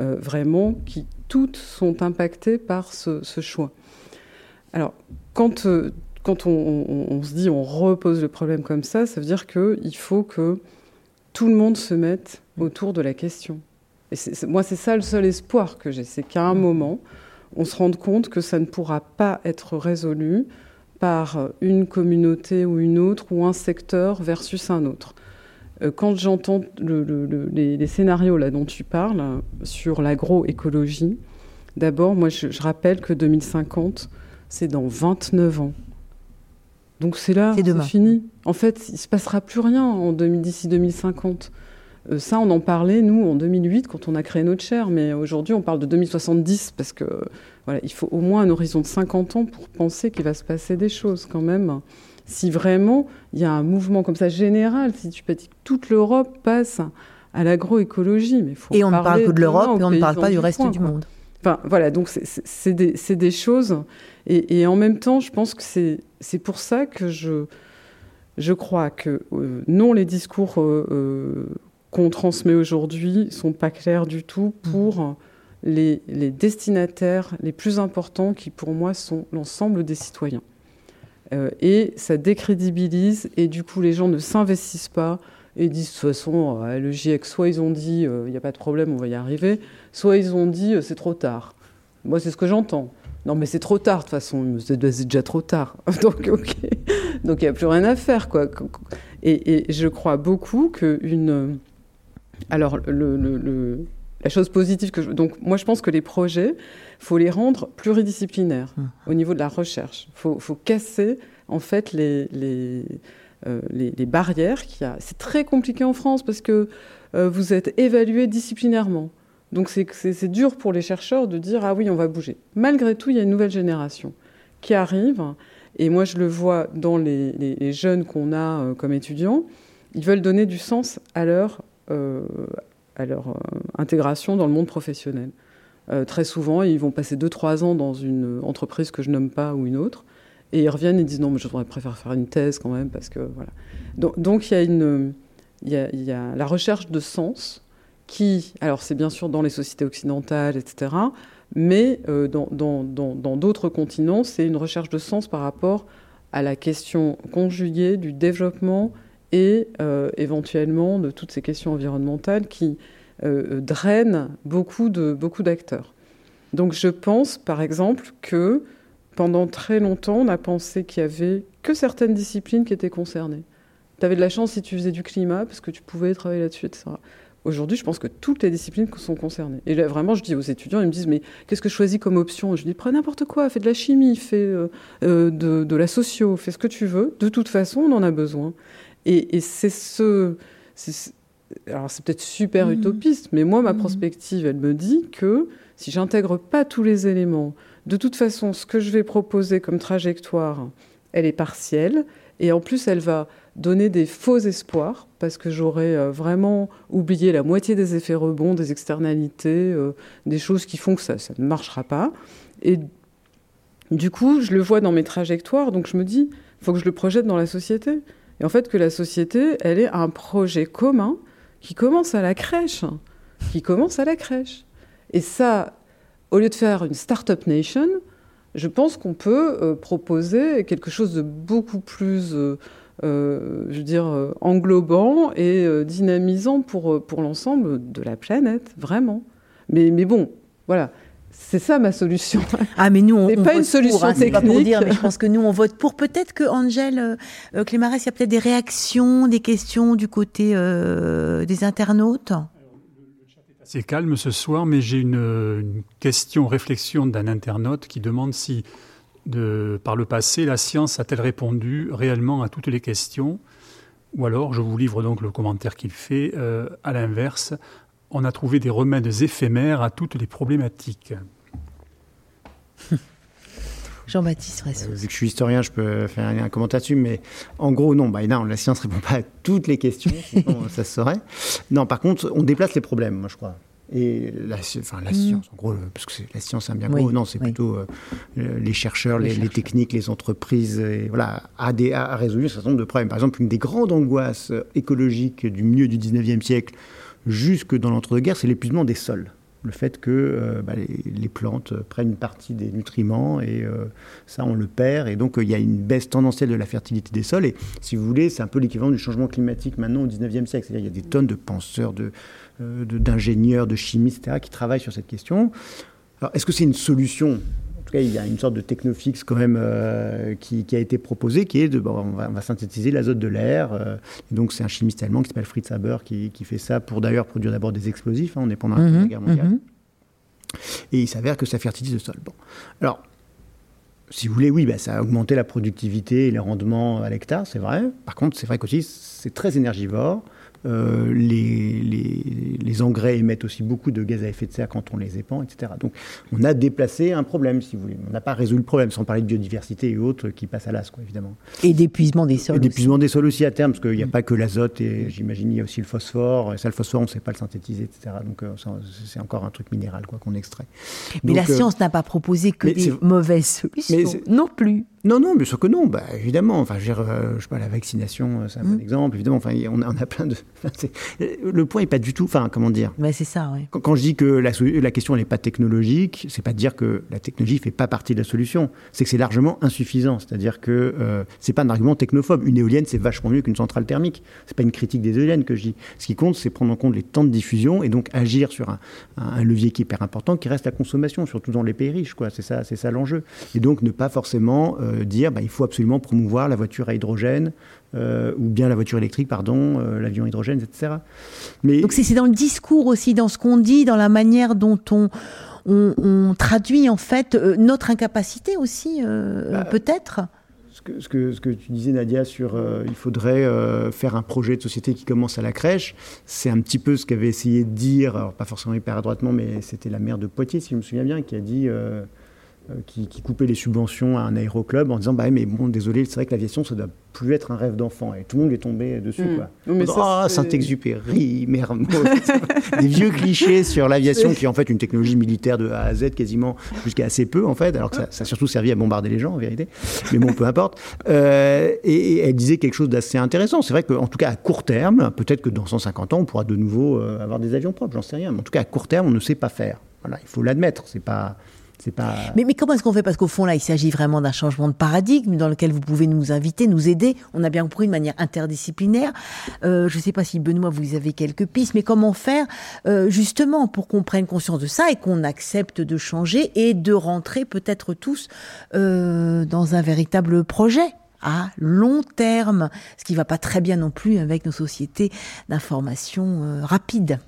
vraiment qui toutes sont impactées par ce, ce choix. Alors, quand, euh, quand on, se dit on repose le problème comme ça, ça veut dire qu'il faut que tout le monde se mette autour de la question. Et moi, c'est ça le seul espoir que j'ai, c'est qu'à un moment, on se rende compte que ça ne pourra pas être résolu par une communauté ou une autre, ou un secteur versus un autre. Euh, quand j'entends les, scénarios là dont tu parles sur l'agroécologie, d'abord, moi, je, je rappelle que 2050, c'est dans 29 ans. Donc c'est là, c'est fini. En fait, il se passera plus rien en d'ici 2050. Euh, ça, on en parlait, nous, en 2008, quand on a créé notre chaire, mais aujourd'hui, on parle de 2070, parce que voilà, il faut au moins un horizon de 50 ans pour penser qu'il va se passer des choses, quand même. Si vraiment il y a un mouvement comme ça général, si tu peux dire que toute l'Europe passe à l'agroécologie, mais faut Et on ne parle que de l'Europe et on ne parle pas du reste du monde. Enfin, voilà, donc c'est des, des, choses. Et, et, en même temps, je pense que c'est pour ça que je, je crois que euh, non, les discours euh, qu'on transmet aujourd'hui sont pas clairs du tout pour mmh. les, les, destinataires les plus importants qui, pour moi, sont l'ensemble des citoyens. et ça décrédibilise, et du coup, les gens ne s'investissent pas et disent de toute façon, le GIEC, soit ils ont dit il n'y a pas de problème, on va y arriver, soit ils ont dit c'est trop tard. Moi, c'est ce que j'entends. Non, mais c'est trop tard, de toute façon, c'est déjà trop tard. *laughs* Donc, ok. Donc, il n'y a plus rien à faire, quoi. Et, je crois beaucoup qu'une. Alors, le, la chose positive que je... Donc, moi, je pense que les projets, faut les rendre pluridisciplinaires hum. au niveau de la recherche. Il faut, faut, casser, en fait, les, les, euh, les, barrières qu'il y a. C'est très compliqué en France parce que euh, vous êtes évalué disciplinairement. Donc c'est dur pour les chercheurs de dire ah oui on va bouger. Malgré tout il y a une nouvelle génération qui arrive et moi je le vois dans les, jeunes qu'on a euh, comme étudiants, ils veulent donner du sens à leur, à leur euh, intégration dans le monde professionnel. très souvent ils vont passer 2-3 ans dans une entreprise que je nomme pas ou une autre et ils reviennent et disent non mais je préfère faire une thèse quand même parce que voilà. Donc, il y a la recherche de sens qui, alors c'est bien sûr dans les sociétés occidentales, etc., mais euh, dans d'autres continents, c'est une recherche de sens par rapport à la question conjuguée du développement et euh, éventuellement de toutes ces questions environnementales qui euh, drainent beaucoup de beaucoup d'acteurs. Donc je pense par exemple que pendant très longtemps, on a pensé qu'il y avait que certaines disciplines qui étaient concernées. Tu avais de la chance si tu faisais du climat parce que tu pouvais travailler là-dessus, etc. Aujourd'hui, je pense que toutes les disciplines sont concernées. Et là, vraiment, je dis aux étudiants, ils me disent, mais qu'est-ce que je choisis comme option? Je dis, prends n'importe quoi, fais de la chimie, fais euh, euh, de, la socio, fais ce que tu veux. De toute façon, on en a besoin. Et, c'est ce... Alors, c'est peut-être super mmh. utopiste, mais moi, ma mmh. prospective, elle me dit que si j'intègre pas tous les éléments, de toute façon, ce que je vais proposer comme trajectoire, elle est partielle. Et en plus, elle va donner des faux espoirs, parce que j'aurais euh, vraiment oublié la moitié des effets rebonds, des externalités, euh, des choses qui font que ça, ça ne marchera pas. Et du coup, je le vois dans mes trajectoires, donc je me dis, il faut que je le projette dans la société. Et en fait, que la société, elle est un projet commun qui commence à la crèche, qui commence à la crèche. Et ça, au lieu de faire une start-up nation, je pense qu'on peut euh, proposer quelque chose de beaucoup plus euh, je veux dire, euh, englobant et euh, dynamisant pour, pour l'ensemble de la planète, vraiment. Mais bon, voilà. C'est ça ma solution. Ah, mais nous, on, pas une solution hein, technique. Pas pour dire, mais je pense que nous, on vote pour. Peut-être que Angèle Clémarès, il y a peut-être des réactions, des questions du côté des internautes? C'est calme ce soir, mais j'ai une, une, question, réflexion d'un internaute qui demande si par le passé, la science a-t-elle répondu réellement à toutes les questions? Ou alors, je vous livre donc le commentaire qu'il fait, euh, à l'inverse, on a trouvé des remèdes éphémères à toutes les problématiques. *laughs* Jean-Baptiste Ressou. Euh, vu que je suis historien, je peux faire un, commentaire dessus, mais en gros, non, bah, non, la science ne répond pas à toutes les questions, *laughs* ça se saurait. Non, par contre, on déplace les problèmes, moi, je crois. Et la, enfin, la mm. science, en gros, parce que la science, c'est un bien gros. non, c'est plutôt euh, les chercheurs, les, techniques, les entreprises, et, voilà, à, des, à, résoudre un certain nombre de problèmes. Par exemple, une des grandes angoisses écologiques du milieu du 19e siècle jusque dans l'entre-deux-guerres, c'est l'épuisement des sols. Le fait que euh, bah, les, plantes prennent une partie des nutriments et euh, ça, on le perd. Et donc, il y a une baisse tendancielle de la fertilité des sols. Et si vous voulez, c'est un peu l'équivalent du changement climatique maintenant au 19e siècle. C'est-à-dire qu'il y a des tonnes de penseurs, de, euh, d'ingénieurs, de, chimistes, etc., qui travaillent sur cette question. Alors, est-ce que c'est une solution? Tout cas, il y a une sorte de technofixe quand même euh, qui, a été proposé, qui est de, bon, on, va, synthétiser l'azote de l'air. Euh, donc, c'est un chimiste allemand qui s'appelle Fritz Haber qui, fait ça pour d'ailleurs produire d'abord des explosifs. Hein, on est pendant la mhm, Guerre mondiale. Mhm. Et il s'avère que ça fertilise le sol. Bon. Alors, si vous voulez, oui, bah, ça a augmenté la productivité et les rendements à l'hectare, c'est vrai. Par contre, c'est vrai qu'aussi, c'est très énergivore. Euh, les, les, les, engrais émettent aussi beaucoup de gaz à effet de serre quand on les épand, etc. Donc on a déplacé un problème, si vous voulez. On n'a pas résolu le problème, sans parler de biodiversité et autres qui passent à l'as, évidemment. Et d'épuisement des sols. Et d'épuisement des sols aussi à terme, parce qu'il n'y a mm. pas que l'azote, et j'imagine il y a aussi le phosphore. Et ça, le phosphore, on ne sait pas le synthétiser, etc. Donc euh, c'est encore un truc minéral quoi qu'on extrait. Mais la euh, science n'a pas proposé que des mauvaises solutions non plus. Non, non, bien sûr que non. Bah, évidemment, enfin, je, euh, je sais pas, la vaccination, c'est un bon mm. exemple. Évidemment, enfin, on a, on a plein de. *laughs* le point n'est pas du tout. Enfin, comment dire? Mais c'est ça, oui. Quand, je dis que la, la question n'est pas technologique, c'est pas dire que la technologie fait pas partie de la solution. C'est que c'est largement insuffisant. C'est-à-dire que euh, c'est pas un argument technophobe. Une éolienne, c'est vachement mieux qu'une centrale thermique. C'est pas une critique des éoliennes que je dis. Ce qui compte, c'est prendre en compte les temps de diffusion et donc agir sur un, un, levier qui est hyper important, qui reste la consommation, surtout dans les pays riches. C'est ça, ça l'enjeu. Et donc ne pas forcément euh, dire, bah, il faut absolument promouvoir la voiture à hydrogène euh, ou bien la voiture électrique, pardon, euh, l'avion hydrogène, etc. Mais... Donc c'est dans le discours aussi, dans ce qu'on dit, dans la manière dont on, on, traduit en fait euh, notre incapacité aussi, bah, peut-être? ce que, ce, que, ce que, tu disais, Nadia, sur il faudrait faire un projet de société qui commence à la crèche, c'est un petit peu ce qu'avait essayé de dire, alors pas forcément hyper adroitement, mais c'était la maire de Poitiers, si je me souviens bien, qui a dit euh, qui, coupait les subventions à un aéroclub en disant bah mais bon désolé c'est vrai que l'aviation ça doit plus être un rêve d'enfant. Et tout le monde est tombé dessus mmh. quoi. Mais oh Saint-Exupéry, Mermoz, *laughs* des vieux clichés sur l'aviation qui est en fait une technologie militaire de A à Z quasiment jusqu'à assez peu en fait alors que ça, a surtout servi à bombarder les gens en vérité. Mais bon peu importe. Euh, et, elle disait quelque chose d'assez intéressant. C'est vrai qu'en tout cas à court terme peut-être que dans 150 ans on pourra de nouveau euh, avoir des avions propres j'en sais rien. Mais en tout cas à court terme on ne sait pas faire. Voilà il faut l'admettre. C'est pas pas... mais, mais, comment est-ce qu'on fait? Parce qu'au fond, là, il s'agit vraiment d'un changement de paradigme dans lequel vous pouvez nous inviter, nous aider. On a bien compris de manière interdisciplinaire. Euh, je ne sais pas si Benoît, vous avez quelques pistes, mais comment faire euh, justement pour qu'on prenne conscience de ça et qu'on accepte de changer et de rentrer peut-être tous euh, dans un véritable projet à long terme, ce qui va pas très bien non plus avec nos sociétés d'information rapide.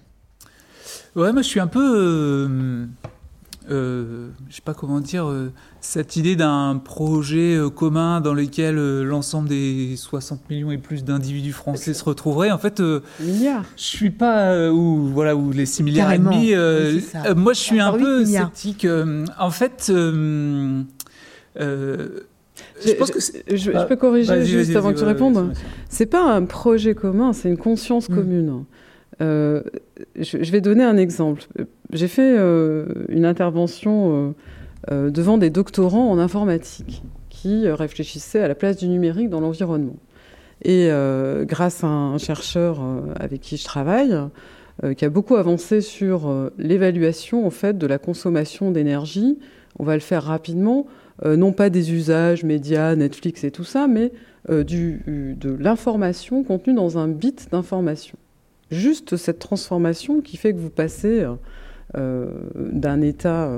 Ouais, moi je suis un peu euh, je sais pas comment dire, euh, cette idée d'un projet euh, commun dans lequel euh, l'ensemble des 60 millions et plus d'individus français se retrouveraient. En fait, milliards. je suis pas où voilà où les 6 milliards et demi. moi, je suis un peu sceptique. en fait. je, pense que je, peux corriger juste avant que tu répondes. C'est pas un projet commun, c'est une conscience hmm. commune. Euh, je, vais donner un exemple. J'ai fait euh, une intervention euh, devant des doctorants en informatique qui réfléchissaient à la place du numérique dans l'environnement. Et grâce à un chercheur avec qui je travaille, qui a beaucoup avancé sur l'évaluation en fait de la consommation d'énergie, on va le faire rapidement, non pas des usages médias, Netflix et tout ça, mais du, de l'information contenue dans un bit d'information juste cette transformation qui fait que vous passez euh, d'un état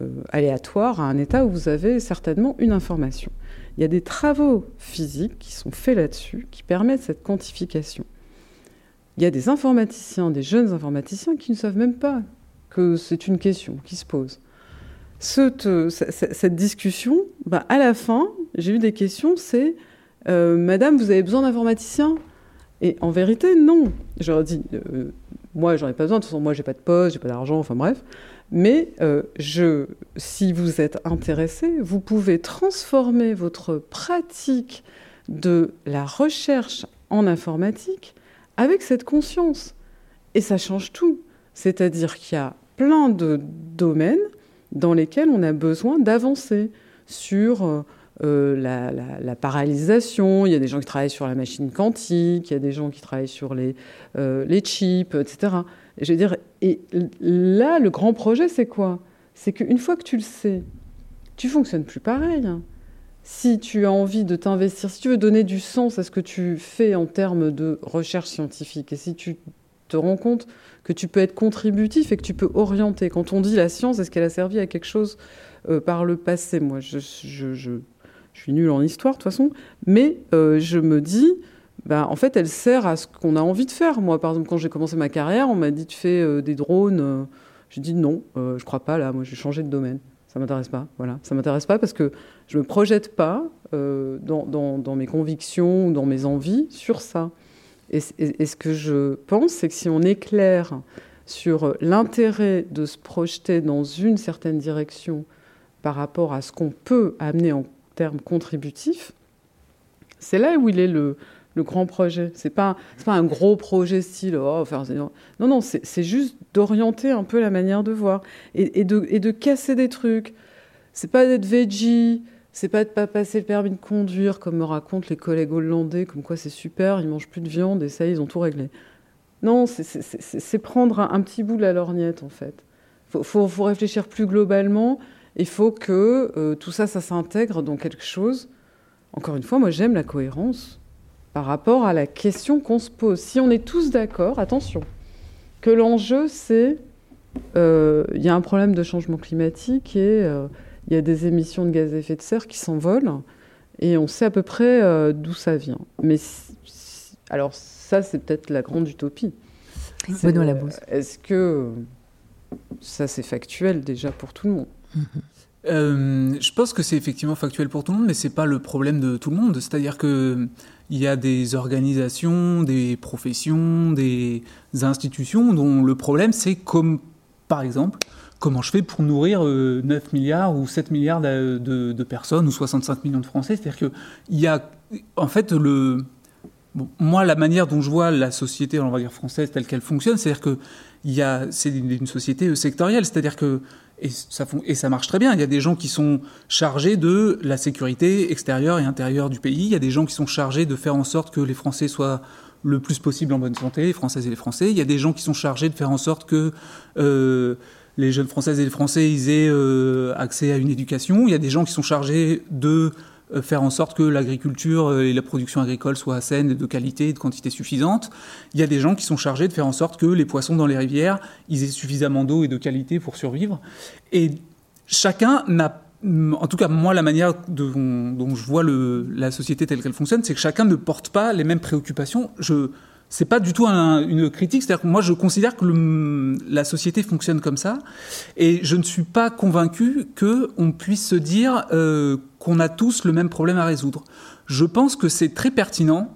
euh, aléatoire à un état où vous avez certainement une information. Il y a des travaux physiques qui sont faits là-dessus, qui permettent cette quantification. Il y a des informaticiens, des jeunes informaticiens qui ne savent même pas que c'est une question qui se pose. Cette, discussion, bah, à la fin, j'ai eu des questions, c'est euh, Madame, vous avez besoin d'informaticiens? Et en vérité, non. J'aurais dit, euh, moi, j'en ai pas besoin. De toute façon, moi, j'ai pas de poste, j'ai pas d'argent, enfin bref. Mais euh, je, si vous êtes intéressé, vous pouvez transformer votre pratique de la recherche en informatique avec cette conscience. Et ça change tout. C'est-à-dire qu'il y a plein de domaines dans lesquels on a besoin d'avancer sur euh, la, paralysation, il y a des gens qui travaillent sur la machine quantique, il y a des gens qui travaillent sur les, euh, les chips, etc. Et je veux dire, et là, le grand projet, c'est quoi? C'est qu'une fois que tu le sais, tu fonctionnes plus pareil. Si tu as envie de t'investir, si tu veux donner du sens à ce que tu fais en termes de recherche scientifique, et si tu te rends compte que tu peux être contributif et que tu peux orienter. Quand on dit la science, est-ce qu'elle a servi à quelque chose euh, par le passé? Moi, je suis nulle en histoire de toute façon, mais euh, je me dis, bah, en fait, elle sert à ce qu'on a envie de faire. Moi, par exemple, quand j'ai commencé ma carrière, on m'a dit tu fais euh, des drones. Euh, j'ai dit non, je crois pas là. Moi, j'ai changé de domaine. Ça m'intéresse pas. Voilà, ça m'intéresse pas parce que je me projette pas euh, dans, mes convictions ou dans mes envies sur ça. Et, et ce que je pense, c'est que si on est clair sur l'intérêt de se projeter dans une certaine direction par rapport à ce qu'on peut amener en termes contributifs, c'est là où il est le, grand projet. C'est pas pas un gros projet style oh, non non c'est juste d'orienter un peu la manière de voir et, de, et de casser des trucs. C'est pas d'être veggie, c'est pas de pas passer le permis de conduire comme me racontent les collègues hollandais comme quoi c'est super, ils mangent plus de viande et ça ils ont tout réglé. Non, c'est prendre un, petit bout de la lorgnette en fait. Faut, faut, faut réfléchir plus globalement. Il faut que euh, tout ça, ça s'intègre dans quelque chose. Encore une fois, moi j'aime la cohérence par rapport à la question qu'on se pose. Si on est tous d'accord, attention, que l'enjeu c'est euh, il y a un problème de changement climatique et euh, il y a des émissions de gaz à effet de serre qui s'envolent et on sait à peu près d'où ça vient. Mais alors ça c'est peut-être la grande utopie. Est-ce que ça c'est factuel déjà pour tout le monde? Mm-hmm. je pense que c'est effectivement factuel pour tout le monde, mais c'est pas le problème de tout le monde. C'est-à-dire que il y a des organisations, des professions, des institutions dont le problème c'est comme, par exemple, comment je fais pour nourrir 9 euh, milliards ou 7 milliards de, personnes ou 65 millions de Français. C'est-à-dire qu'il y a, en fait, le... moi, la manière dont je vois la société, on va dire française, telle qu'elle fonctionne, c'est-à-dire que c'est une société sectorielle, c'est-à-dire que et ça, et ça marche très bien. Il y a des gens qui sont chargés de la sécurité extérieure et intérieure du pays. Il y a des gens qui sont chargés de faire en sorte que les Français soient le plus possible en bonne santé, les Françaises et les Français. Il y a des gens qui sont chargés de faire en sorte que euh, les jeunes Françaises et les Français aient euh, accès à une éducation. Il y a des gens qui sont chargés de faire en sorte que l'agriculture euh, et la production agricole soient saines, de qualité et de quantité suffisante. Il y a des gens qui sont chargés de faire en sorte que les poissons dans les rivières, aient suffisamment d'eau et de qualité pour survivre. Et chacun n'a en tout cas, moi, la manière dont, je vois la société telle qu'elle fonctionne, c'est que chacun ne porte pas les mêmes préoccupations. Je, c'est pas du tout une critique. C'est-à-dire que moi, je considère que la société fonctionne comme ça, et je ne suis pas convaincu que on puisse se dire euh, qu'on a tous le même problème à résoudre. Je pense que c'est très pertinent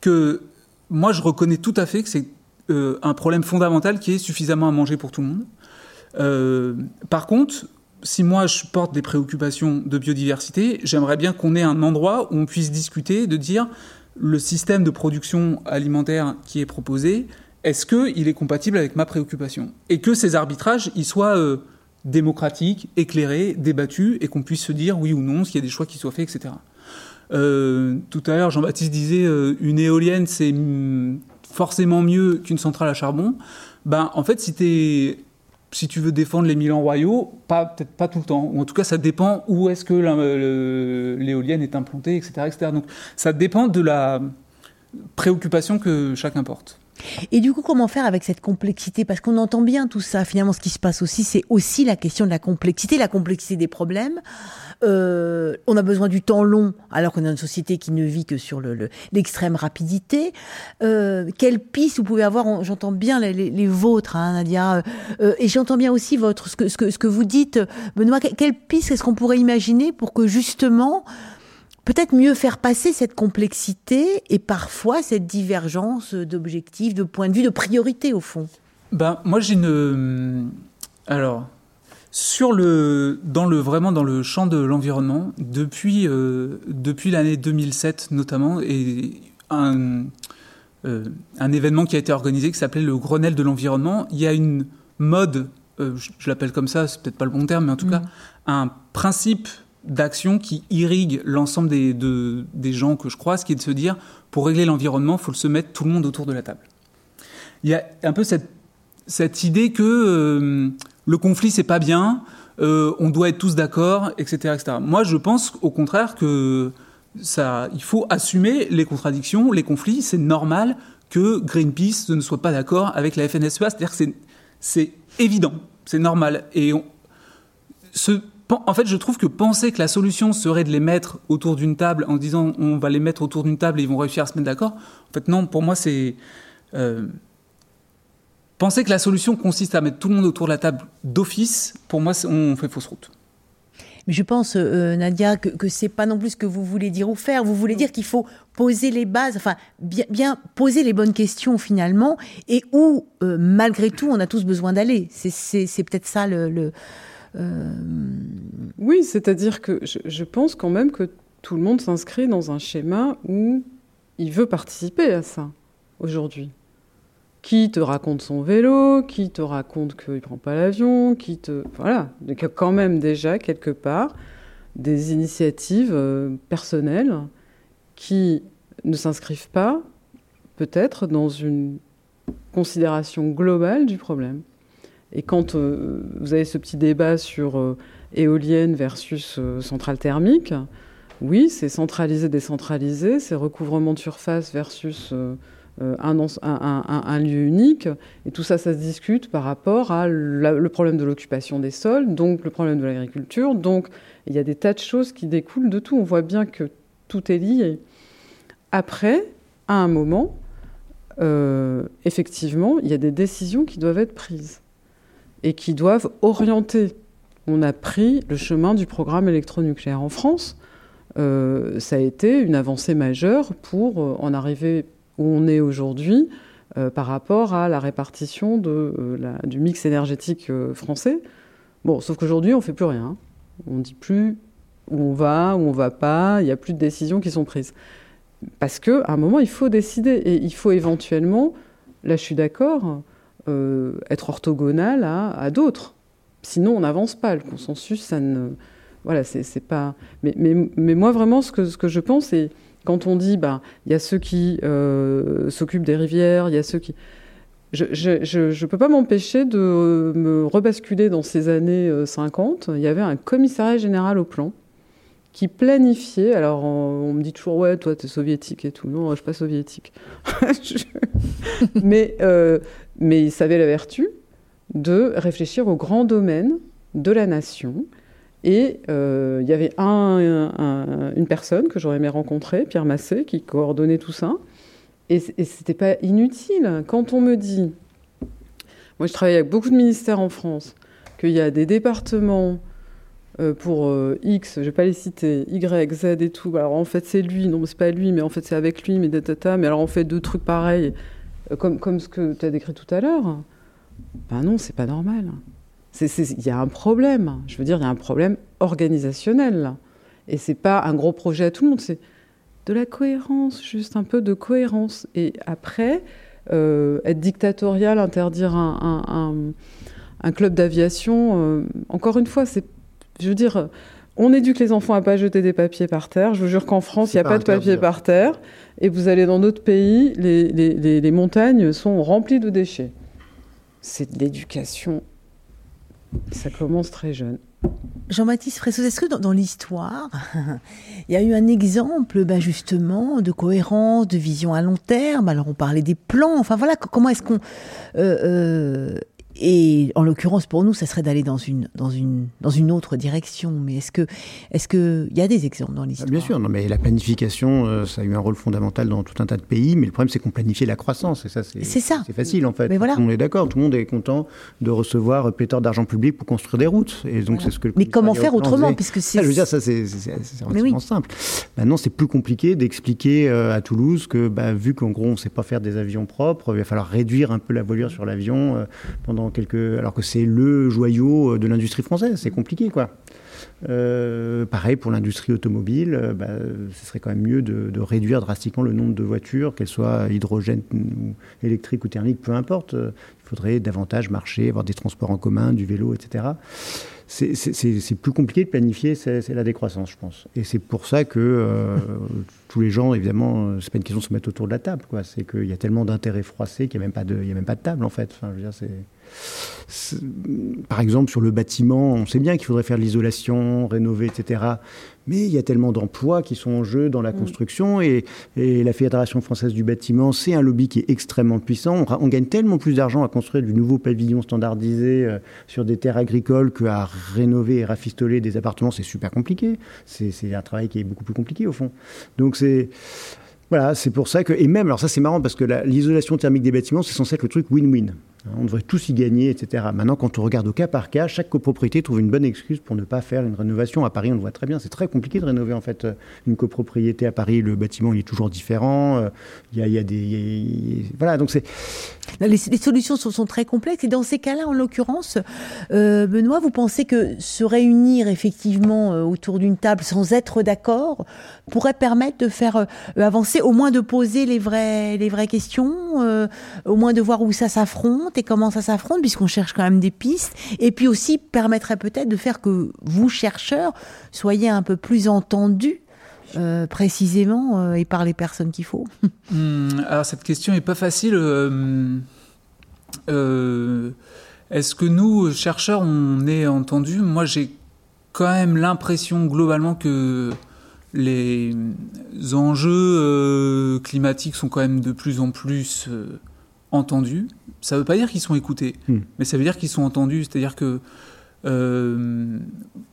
que moi, je reconnais tout à fait que c'est euh, un problème fondamental qui est suffisamment à manger pour tout le monde. Euh, par contre, si moi je porte des préoccupations de biodiversité, j'aimerais bien qu'on ait un endroit où on puisse discuter, de dire le système de production alimentaire qui est proposé, est-ce qu'il est compatible avec ma préoccupation Et que ces arbitrages, soient euh, démocratiques, éclairés, débattus, et qu'on puisse se dire oui ou non, s'il y a des choix qui soient faits, etc. Euh, tout à l'heure, Jean-Baptiste disait euh, une éolienne, c'est forcément mieux qu'une centrale à charbon. Ben, en fait, si tu es si tu veux défendre les Milans royaux, pas peut-être pas tout le temps. Ou en tout cas, ça dépend où est-ce que l'éolienne est implantée, etc., etc. Donc, ça dépend de la préoccupation que chacun porte. Et du coup, comment faire avec cette complexité? Parce qu'on entend bien tout ça. Finalement, ce qui se passe aussi, c'est aussi la question de la complexité, la complexité des problèmes. Euh, on a besoin du temps long, alors qu'on a une société qui ne vit que sur l'extrême le, rapidité. Euh, quelle piste vous pouvez avoir? J'entends bien les, vôtres, hein, Nadia, euh, et j'entends bien aussi votre ce que, ce que, ce que vous dites, Benoît. Quelle piste est-ce qu'on pourrait imaginer pour que justement peut-être mieux faire passer cette complexité et parfois cette divergence d'objectifs, de points de vue, de priorités au fond Ben moi j'ai une alors sur le, dans le, vraiment dans le champ de l'environnement, depuis, euh, depuis l'année 2007 notamment, et un, euh, un événement qui a été organisé qui s'appelait le Grenelle de l'environnement, il y a une mode, euh, je, l'appelle comme ça, c'est peut-être pas le bon terme, mais en tout mm. cas, un principe d'action qui irrigue l'ensemble des, de, des gens que je croise, qui est de se dire, pour régler l'environnement, il faut se mettre tout le monde autour de la table. Il y a un peu cette, cette idée que le conflit c'est pas bien, euh, on doit être tous d'accord, etc., etc. Moi, je pense au contraire que ça, il faut assumer les contradictions, les conflits. C'est normal que Greenpeace ne soit pas d'accord avec la FNSEA. C'est-à-dire que c'est évident, c'est normal. Et en fait, je trouve que penser que la solution serait de les mettre autour d'une table en disant on va les mettre autour d'une table et ils vont réussir à se mettre d'accord, en fait, non, pour moi, c'est. Euh, Penser que la solution consiste à mettre tout le monde autour de la table d'office, pour moi, on fait fausse route. Mais je pense, euh, Nadia, que, que c'est pas non plus ce que vous voulez dire ou faire. Vous voulez dire qu'il faut poser les bases, enfin, bien, bien poser les bonnes questions finalement, et où, euh, malgré tout, on a tous besoin d'aller. C'est peut-être ça le. le euh... Oui, c'est-à-dire que je, pense quand même que tout le monde s'inscrit dans un schéma où il veut participer à ça aujourd'hui qui te raconte son vélo, qui te raconte qu'il ne prend pas l'avion, qui te... Voilà, il y a quand même déjà quelque part des initiatives euh, personnelles qui ne s'inscrivent pas peut-être dans une considération globale du problème. Et quand euh, vous avez ce petit débat sur euh, éolienne versus centrale thermique, oui, c'est centralisé, décentralisé, c'est recouvrement de surface versus euh, un, lieu unique. Et tout ça, ça se discute par rapport à le problème de l'occupation des sols, donc le problème de l'agriculture. Donc il y a des tas de choses qui découlent de tout. On voit bien que tout est lié. Après, à un moment, euh, effectivement, il y a des décisions qui doivent être prises et qui doivent orienter. On a pris le chemin du programme électronucléaire en France. Euh, ça a été une avancée majeure pour en arriver où on est aujourd'hui euh, par rapport à la répartition euh, du mix énergétique euh, français. Bon, sauf qu'aujourd'hui, on ne fait plus rien. On ne dit plus où on va, où on ne va pas, il n'y a plus de décisions qui sont prises. Parce qu'à un moment, il faut décider. Et il faut éventuellement, là je suis d'accord, euh, être orthogonal à, d'autres. Sinon, on n'avance pas. Le consensus, ça ne. Voilà, c'est pas. Mais, moi, vraiment, ce que, je pense, c'est quand on dit, bah, il y a ceux qui euh, s'occupent des rivières, il y a ceux qui... Je ne peux pas m'empêcher de me rebasculer dans ces années 50. Euh, il y avait un commissariat général au plan qui planifiait. Alors, on, me dit toujours, ouais, toi, tu es soviétique et tout. Non, je suis pas soviétique. *laughs* mais, mais il savait la vertu de réfléchir aux grands domaines de la nation et euh, il y avait un, un, une personne que j'aurais aimé rencontrer, Pierre Massé, qui coordonnait tout ça. Et, et c'était pas inutile. Quand on me dit, moi je travaille avec beaucoup de ministères en France, qu'il y a des départements euh, pour euh, X, je vais pas les citer, Y, Z et tout. Alors en fait c'est lui, non c'est pas lui, mais en fait c'est avec lui, mais data, mais alors on fait deux trucs pareils, comme, comme ce que tu as décrit tout à l'heure. Ben non, c'est pas normal. Il y a un problème. Je veux dire, il y a un problème organisationnel. Là. Et c'est pas un gros projet à tout le monde, c'est de la cohérence, juste un peu de cohérence. Et après, euh, être dictatorial, interdire un club d'aviation, euh, encore une fois, c'est, je veux dire, on éduque les enfants à pas jeter des papiers par terre. Je vous jure qu'en France, il n'y a pas, pas de papier par terre. Et vous allez dans d'autres pays, les, les, les, les montagnes sont remplies de déchets. C'est de l'éducation ça commence très jeune. Jean-Baptiste Fressos, est-ce que dans, dans l'histoire, *laughs* il y a eu un exemple ben justement de cohérence, de vision à long terme? Alors on parlait des plans, enfin voilà, comment est-ce qu'on... Euh, euh, et en l'occurrence, pour nous, ça serait d'aller dans une, dans, une, dans une autre direction. Mais est-ce que est-ce que il y a des exemples dans l'histoire? Bien sûr, non, mais la planification, euh, ça a eu un rôle fondamental dans tout un tas de pays. Mais le problème, c'est qu'on planifiait la croissance. Et ça, c'est, facile, en fait. Mais voilà. Tout le monde est d'accord. Tout le monde est content de recevoir pléthore d'argent public pour construire des routes. Et donc, Voilà. c'est ce que Mais comment faire autrement. Puisque c'est. Ah, je veux dire, ça, c'est, relativement oui. simple. Maintenant, c'est plus compliqué d'expliquer euh, à Toulouse que, bah, vu qu'en gros, on ne sait pas faire des avions propres, il va falloir réduire un peu la voilure sur l'avion euh, Alors que c'est le joyau euh, de l'industrie française. C'est compliqué, quoi. Euh, pareil pour l'industrie automobile, euh, bah, ce serait quand même mieux de, réduire drastiquement le nombre de voitures, qu'elles soient hydrogène ou électriques ou thermiques, peu importe. Il faudrait davantage marcher, avoir des transports en commun, du vélo, etc. C'est- plus compliqué de planifier, c'est la décroissance, je pense. Et c'est pour ça que tous les gens, évidemment, c'est pas une question de se mettre autour de la table. C'est qu'il y a tellement d'intérêts froissés qu'il n'y a même pas de, table, en fait. Enfin, je veux dire, c'est- par exemple, sur le bâtiment, on sait bien qu'il faudrait faire de l'isolation, rénover, etc. Mais il y a tellement d'emplois qui sont en jeu dans la construction et, et la Fédération française du bâtiment, c'est un lobby qui est extrêmement puissant. On, gagne tellement plus d'argent à construire du nouveau pavillon standardisé euh, sur des terres agricoles qu'à rénover et rafistoler des appartements. C'est super compliqué. C'est un travail qui est beaucoup plus compliqué au fond. Donc c'est voilà, c'est pour ça que et même alors ça c'est marrant parce que la- l'isolation thermique des bâtiments c'est censé être le truc win-win. On devrait tous y gagner, etc. Maintenant, quand on regarde au cas par cas, chaque copropriété trouve une bonne excuse pour ne pas faire une rénovation. À Paris, on le voit très bien, c'est très compliqué de rénover en fait une copropriété à Paris. Le bâtiment il est toujours différent. Il y a, des voilà, donc c'est les, solutions sont, très complexes. Et dans ces cas-là, en l'occurrence, euh, Benoît, vous pensez que se réunir effectivement euh, autour d'une table sans être d'accord pourrait permettre de faire euh, avancer, au moins de poser les vraies, les vraies questions, au moins de voir où ça s'affronte et comment ça s'affronte, puisqu'on cherche quand même des pistes, et puis aussi permettrait peut-être de faire que vous, chercheurs, soyez un peu plus entendus euh, précisément euh, et par les personnes qu'il faut *laughs* hmm, Alors cette question n'est pas facile. Euh, est-ce que nous, chercheurs, on est entendus Moi, j'ai quand même l'impression globalement que les enjeux climatiques sont quand même de plus en plus entendus. Ça ne veut pas dire qu'ils sont écoutés, hmm. mais ça veut dire qu'ils sont entendus. C'est-à-dire que euh,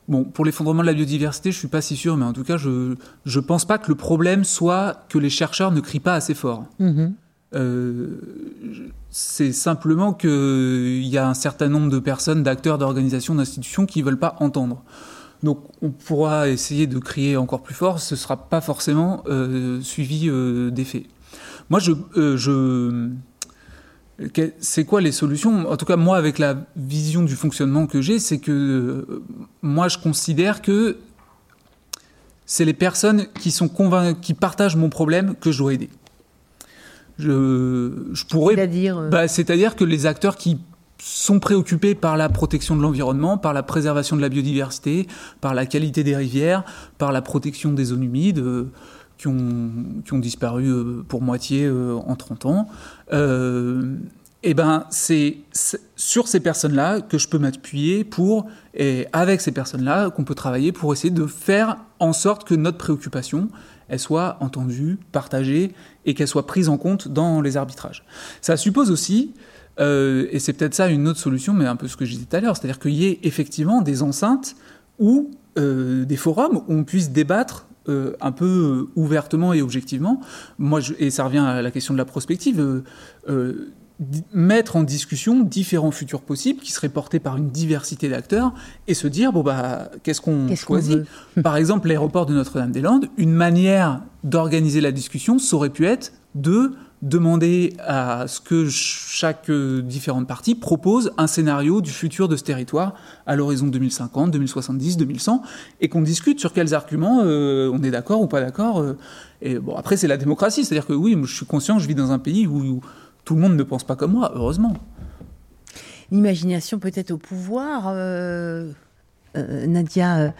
bon, pour l'effondrement de la biodiversité, je suis pas si sûr, mais en tout cas, je je pense pas que le problème soit que les chercheurs ne crient pas assez fort. Mm-hmm. Euh, c'est simplement qu'il y a un certain nombre de personnes, d'acteurs, d'organisations, d'institutions qui veulent pas entendre. Donc, on pourra essayer de crier encore plus fort, ce sera pas forcément euh, suivi d'effet. Moi, je, je c'est quoi les solutions? En tout cas, moi, avec la vision du fonctionnement que j'ai, c'est que euh, moi, je considère que c'est les personnes qui sont convaincues, qui partagent mon problème que je dois aider. Je, je pourrais. C'est-à-dire euh, bah, C'est-à-dire que les acteurs qui sont préoccupés par la protection de l'environnement, par la préservation de la biodiversité, par la qualité des rivières, par la protection des zones humides. Euh, qui ont, disparu euh, pour moitié euh, en 30 ans. Euh, eh ben c'est sur ces personnes-là que je peux m'appuyer pour, et avec ces personnes-là, qu'on peut travailler pour essayer de faire en sorte que notre préoccupation, elle soit entendue, partagée et qu'elle soit prise en compte dans les arbitrages. Ça suppose aussi, et c'est peut-être ça une autre solution, mais un peu ce que je disais tout à l'heure, c'est-à-dire qu'il y ait effectivement des enceintes ou des forums où on puisse débattre euh, un peu euh, ouvertement et objectivement. Moi, et ça revient à la question de la prospective. Euh, mettre en discussion différents futurs possibles qui seraient portés par une diversité d'acteurs et se dire bon bah qu'est-ce qu'on choisit par exemple l'aéroport de Notre-Dame-des-Landes une manière d'organiser la discussion ça aurait pu être de demander à ce que chaque euh, différente partie propose un scénario du futur de ce territoire à l'horizon 2050, 2070, 2100, et qu'on discute sur quels arguments euh, on est d'accord ou pas d'accord. Euh. et bon, après, c'est la démocratie, c'est-à-dire que oui, je suis conscient, je vis dans un pays où, tout le monde ne pense pas comme moi, heureusement. L'imagination peut-être au pouvoir. Nadia,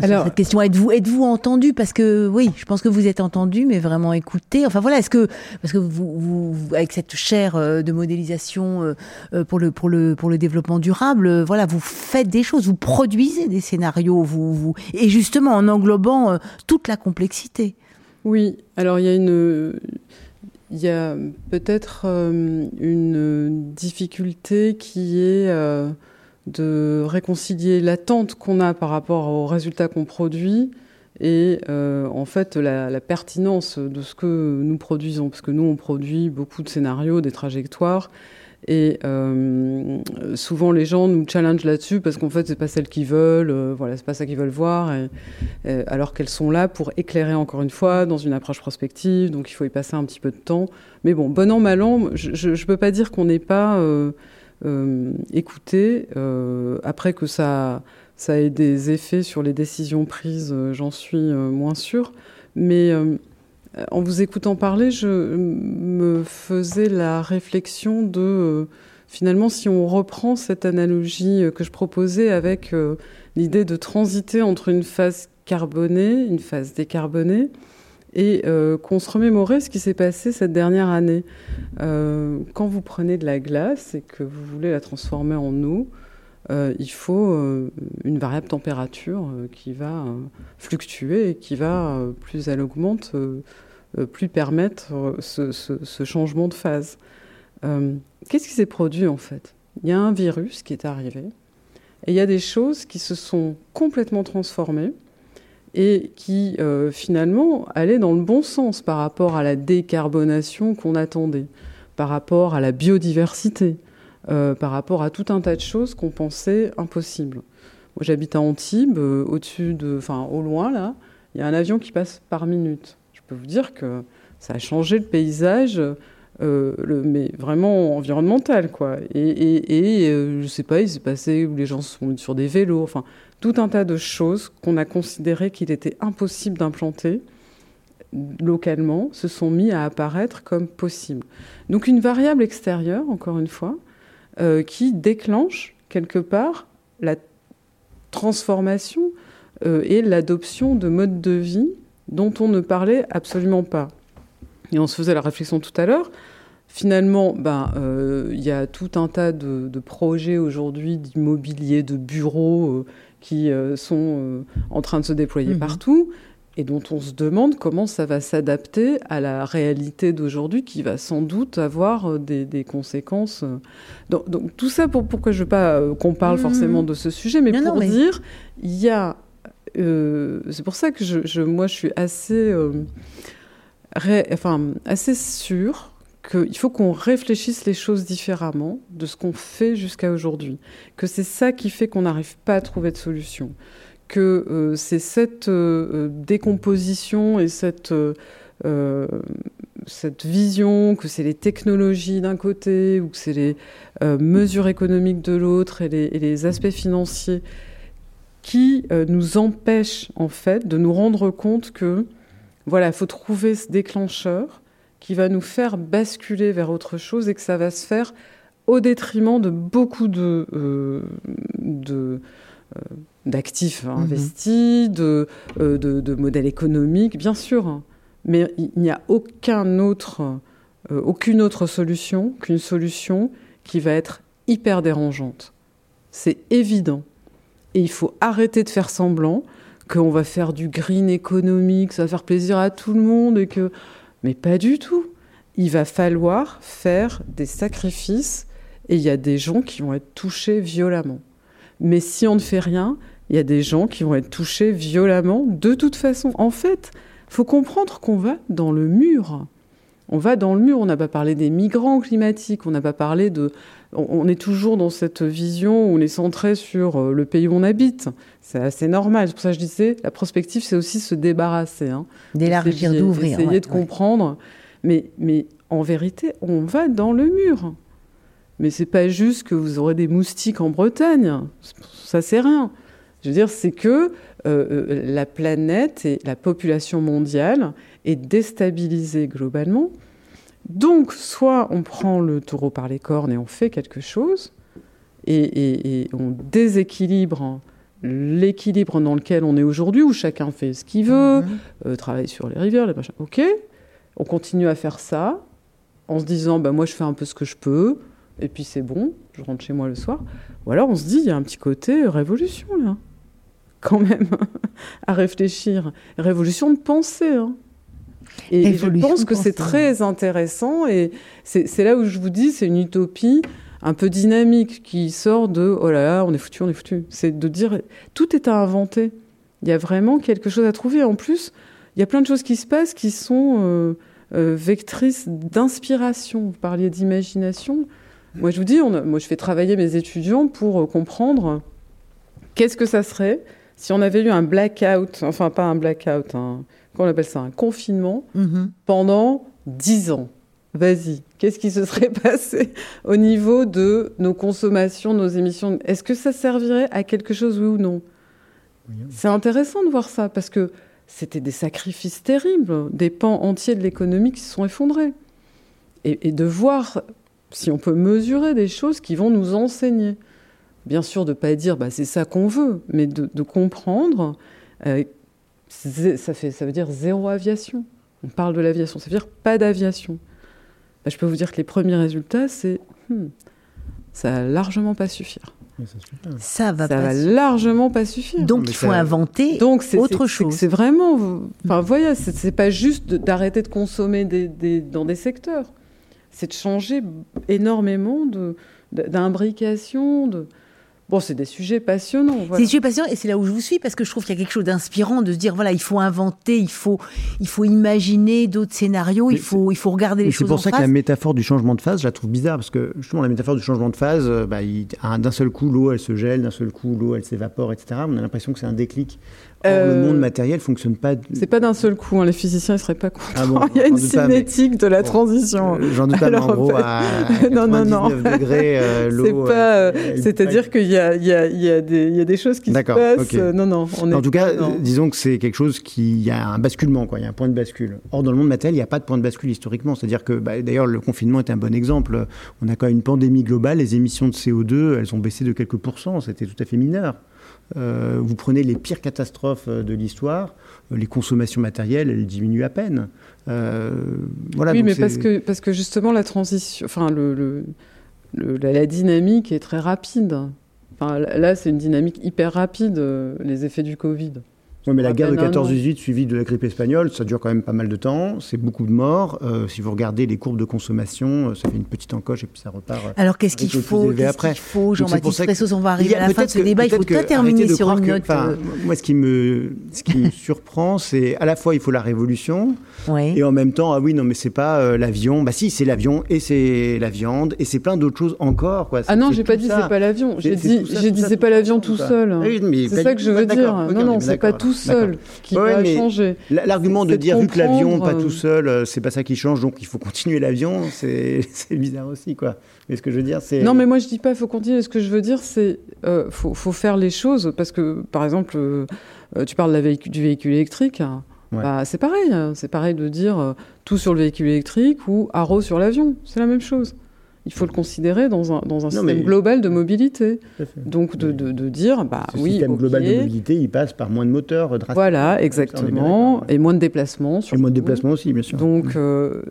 alors, cette question, êtes-vous êtes-vous entendu? Parce que oui, je pense que vous êtes entendu, mais vraiment écouté. Enfin voilà, est-ce que parce que vous, vous, avec cette chaire euh, de modélisation euh, euh, pour le pour le pour le développement durable, voilà, vous faites des choses, vous produisez des scénarios, vous, vous et justement en englobant toute la complexité. Oui, alors il y a une il y a peut-être une difficulté qui est de réconcilier l'attente qu'on a par rapport aux résultats qu'on produit et euh, en fait la, pertinence de ce que nous produisons, parce que nous on produit beaucoup de scénarios, des trajectoires, et euh, souvent les gens nous challengent là-dessus parce qu'en fait c'est pas celles qu'ils veulent, euh, voilà c'est pas ça qu'ils veulent voir, alors qu'elles sont là pour éclairer encore une fois dans une approche prospective, donc il faut y passer un petit peu de temps. Mais bon, bon an mal an, je, ne peux pas dire qu'on n'est pas euh, écouter. Euh, après que ça, ça ait des effets sur les décisions prises, euh, j'en suis moins sûre. Mais en vous écoutant parler, je me faisais la réflexion de finalement si on reprend cette analogie que je proposais avec l'idée de transiter entre une phase carbonée, une phase décarbonée, et euh, qu'on se remémorait ce qui s'est passé cette dernière année. Euh, quand vous prenez de la glace et que vous voulez la transformer en eau, euh, il faut une variable température qui va fluctuer et qui va, plus elle augmente, plus permettre ce, ce, changement de phase. Qu'est-ce qui s'est produit en fait? Il y a un virus qui est arrivé et il y a des choses qui se sont complètement transformées et qui euh, finalement allait dans le bon sens par rapport à la décarbonation qu'on attendait. par rapport à la biodiversité, par rapport à tout un tas de choses qu'on pensait impossibles. Moi, j'habite à Antibes, au-dessus de, enfin, au loin là, il y a un avion qui passe par minute. Je peux vous dire que ça a changé le paysage, euh, mais vraiment environnemental, quoi. Et, et, et euh, je sais pas, il s'est passé où les gens sont sur des vélos, enfin, tout un tas de choses qu'on a considéré qu'il était impossible d'implanter localement se sont mis à apparaître comme possibles. Donc une variable extérieure, encore une fois, euh, qui déclenche quelque part la transformation et l'adoption de modes de vie dont on ne parlait absolument pas. Et on se faisait la réflexion tout à l'heure. Finalement, ben, euh, il y a tout un tas de, projets aujourd'hui d'immobilier, de bureaux euh, qui euh, sont en train de se déployer mhm. partout et dont on se demande comment ça va s'adapter à la réalité d'aujourd'hui qui va sans doute avoir des, conséquences. Donc, tout ça pour pourquoi je veux pas qu'on parle mhm. forcément de ce sujet, mais pour dire, il y a, c'est pour ça que je, moi je suis assez enfin, assez sûr qu'il faut qu'on réfléchisse les choses différemment de ce qu'on fait jusqu'à aujourd'hui. Que c'est ça qui fait qu'on n'arrive pas à trouver de solution. Que euh, c'est cette euh, décomposition et cette, euh, cette vision, que c'est les technologies d'un côté, ou que c'est les mesures économiques de l'autre et et les, aspects financiers qui nous empêchent en fait de nous rendre compte que voilà, il faut trouver ce déclencheur qui va nous faire basculer vers autre chose et que ça va se faire au détriment de beaucoup de, euh, euh, d'actifs mhm. investis, euh, de, de, modèles économiques, bien sûr. Hein. Mais il n'y a aucun autre, aucune autre solution qu'une solution qui va être hyper dérangeante. C'est évident. Et il faut arrêter de faire semblant qu'on va faire du green économique, ça va faire plaisir à tout le monde et que. Mais pas du tout. Il va falloir faire des sacrifices et il y a des gens qui vont être touchés violemment. Mais si on ne fait rien, il y a des gens qui vont être touchés violemment de toute façon. En fait, faut comprendre qu'on va dans le mur. On va dans le mur. On n'a pas parlé des migrants climatiques. On n'a pas parlé de. On est toujours dans cette vision où on est centré sur euh, le pays où on habite. C'est assez normal. C'est pour ça que je disais, la prospective, c'est aussi se débarrasser. Hein. D'élargir, d'ouvrir. Essayer de comprendre. Mais, mais en vérité, on va dans le mur. Mais c'est pas juste que vous aurez des moustiques en Bretagne. Ça, c'est rien. Je veux dire, c'est que euh, euh, la planète et la population mondiale est déstabilisée globalement. Donc, soit on prend le taureau par les cornes et on fait quelque chose, et, et on déséquilibre l'équilibre dans lequel on est aujourd'hui, où chacun fait ce qu'il veut, mhm. euh, travaille sur les rivières, les machins. Ok, on continue à faire ça en se disant, bah, moi je fais un peu ce que je peux, et puis c'est bon, je rentre chez moi le soir. Ou alors on se dit, il y a un petit côté révolution là, quand même, *laughs* à réfléchir. Révolution de pensée. Hein. Et, je pense que c'est très intéressant, et c'est là où je vous dis, c'est une utopie un peu dynamique qui sort de oh là là, on est foutu, on est foutu. C'est de dire tout est à inventer. Il y a vraiment quelque chose à trouver. En plus, il y a plein de choses qui se passent qui sont euh, euh, vectrices d'inspiration. Vous parliez d'imagination. Moi, je vous dis, moi, je fais travailler mes étudiants pour euh, comprendre qu'est-ce que ça serait si on avait eu un blackout, enfin pas un blackout, un, comment on appelle ça, un confinement mm-hmm. pendant dix ans. Vas-y, qu'est-ce qui se serait *laughs* passé au niveau de nos consommations, nos émissions? Est-ce que ça servirait à quelque chose, oui ou non? C'est intéressant de voir ça, parce que c'était des sacrifices terribles, des pans entiers de l'économie qui se sont effondrés. Et, de voir si on peut mesurer des choses qui vont nous enseigner. Bien sûr, de ne pas dire bah, c'est ça qu'on veut, mais de, comprendre. Euh, ça, fait, ça veut dire zéro aviation. On parle de l'aviation, ça veut dire pas d'aviation. Bah, je peux vous dire que les premiers résultats, c'est hmm, ça va largement pas suffire. Ça va, ça va largement pas suffire. Donc il faut inventer Donc, autre chose. C'est vraiment, enfin voyez, c'est pas juste d'arrêter de, consommer des, dans des secteurs. C'est de changer énormément de d'imbrication, de Bon, c'est des sujets passionnants. C'est des sujets passionnants et c'est là où je vous suis parce que je trouve qu'il y a quelque chose d'inspirant de se dire voilà, il faut inventer, il faut, il faut imaginer d'autres scénarios, il faut, il faut regarder les choses. C'est pour ça que la métaphore du changement de phase, je la trouve bizarre parce que justement la métaphore du changement de phase, euh, bah, d'un seul coup l'eau elle se gèle, d'un seul coup l'eau elle s'évapore, etc. On a l'impression que c'est un déclic. Or, le monde euh, matériel fonctionne pas. C'est pas d'un seul coup. Hein. Les physiciens ne seraient pas contents. Ah bon, *laughs* il y a une cinétique de la transition. Euh, j'en doute pas, en gros, à *laughs* non, non, non. degrés, *laughs* l'eau. C'est-à-dire qu'il y a, il y, a, il y, a des, il y a des choses qui se passent. non, non. On est en tout cas, disons que c'est quelque chose qui, il y a un basculement, quoi. Il y a un point de bascule. Or, dans le monde matériel, il n'y a pas de point de bascule historiquement. C'est-à-dire que, bah, d'ailleurs, le confinement est un bon exemple. On a quand même une pandémie globale. Les émissions de CO2, elles ont baissé de quelques pourcents. C'était tout à fait mineur. Euh, vous prenez les pires catastrophes euh, de l'histoire, euh, les consommations matérielles, elles diminuent à peine. voilà, oui, mais parce que, parce que justement, la transition, enfin, le, la, dynamique est très rapide. Enfin, là, c'est une dynamique hyper rapide, les effets du Covid. Oui, mais la guerre de 14-18 suivie de la grippe espagnole, ça dure quand même pas mal de temps. C'est beaucoup de morts. Euh, si vous regardez les courbes de consommation, euh, ça fait une petite encoche et puis ça repart. Euh, Alors qu'est-ce qu'il faut Qu'est-ce qu'il faut Jean-Baptiste Ressos, on va arriver à la fin de ce débat. Il faut pas terminer sur une note. moi, ce qui me, ce qui me surprend, c'est à la fois il faut la révolution et en même temps, ah oui, non, mais c'est pas l'avion. Bah si, c'est l'avion et c'est la viande et c'est plein d'autres choses encore. Quoi. Ah non, j'ai pas dit c'est pas l'avion. J'ai dit, j'ai dit c'est pas l'avion tout seul. C'est ça que je veux dire. Non, non, c'est pas tout seul qui va changer. L'argument de dire vu que l'avion pas tout seul, euh, c'est pas ça qui change, donc il faut *laughs* continuer l'avion, *laughs* c'est bizarre aussi, quoi. Mais ce que je veux dire, c'est non, mais moi je dis pas il faut continuer. Ce que je veux dire, c'est euh, faut, faut, faire les choses parce que par exemple, euh, tu parles du véhicule électrique. Hein. Bah, c'est pareil, hein. c'est pareil de dire tout sur le véhicule électrique ou haro sur l'avion, c'est la même chose il faut le considérer dans un, dans un système global de mobilité. Donc de, de, de, dire, bah Ce oui, système global de mobilité, il passe par moins de moteurs drastiques. Voilà, exactement, et moins de déplacements. Et moins de déplacements aussi, bien sûr. Donc, euh,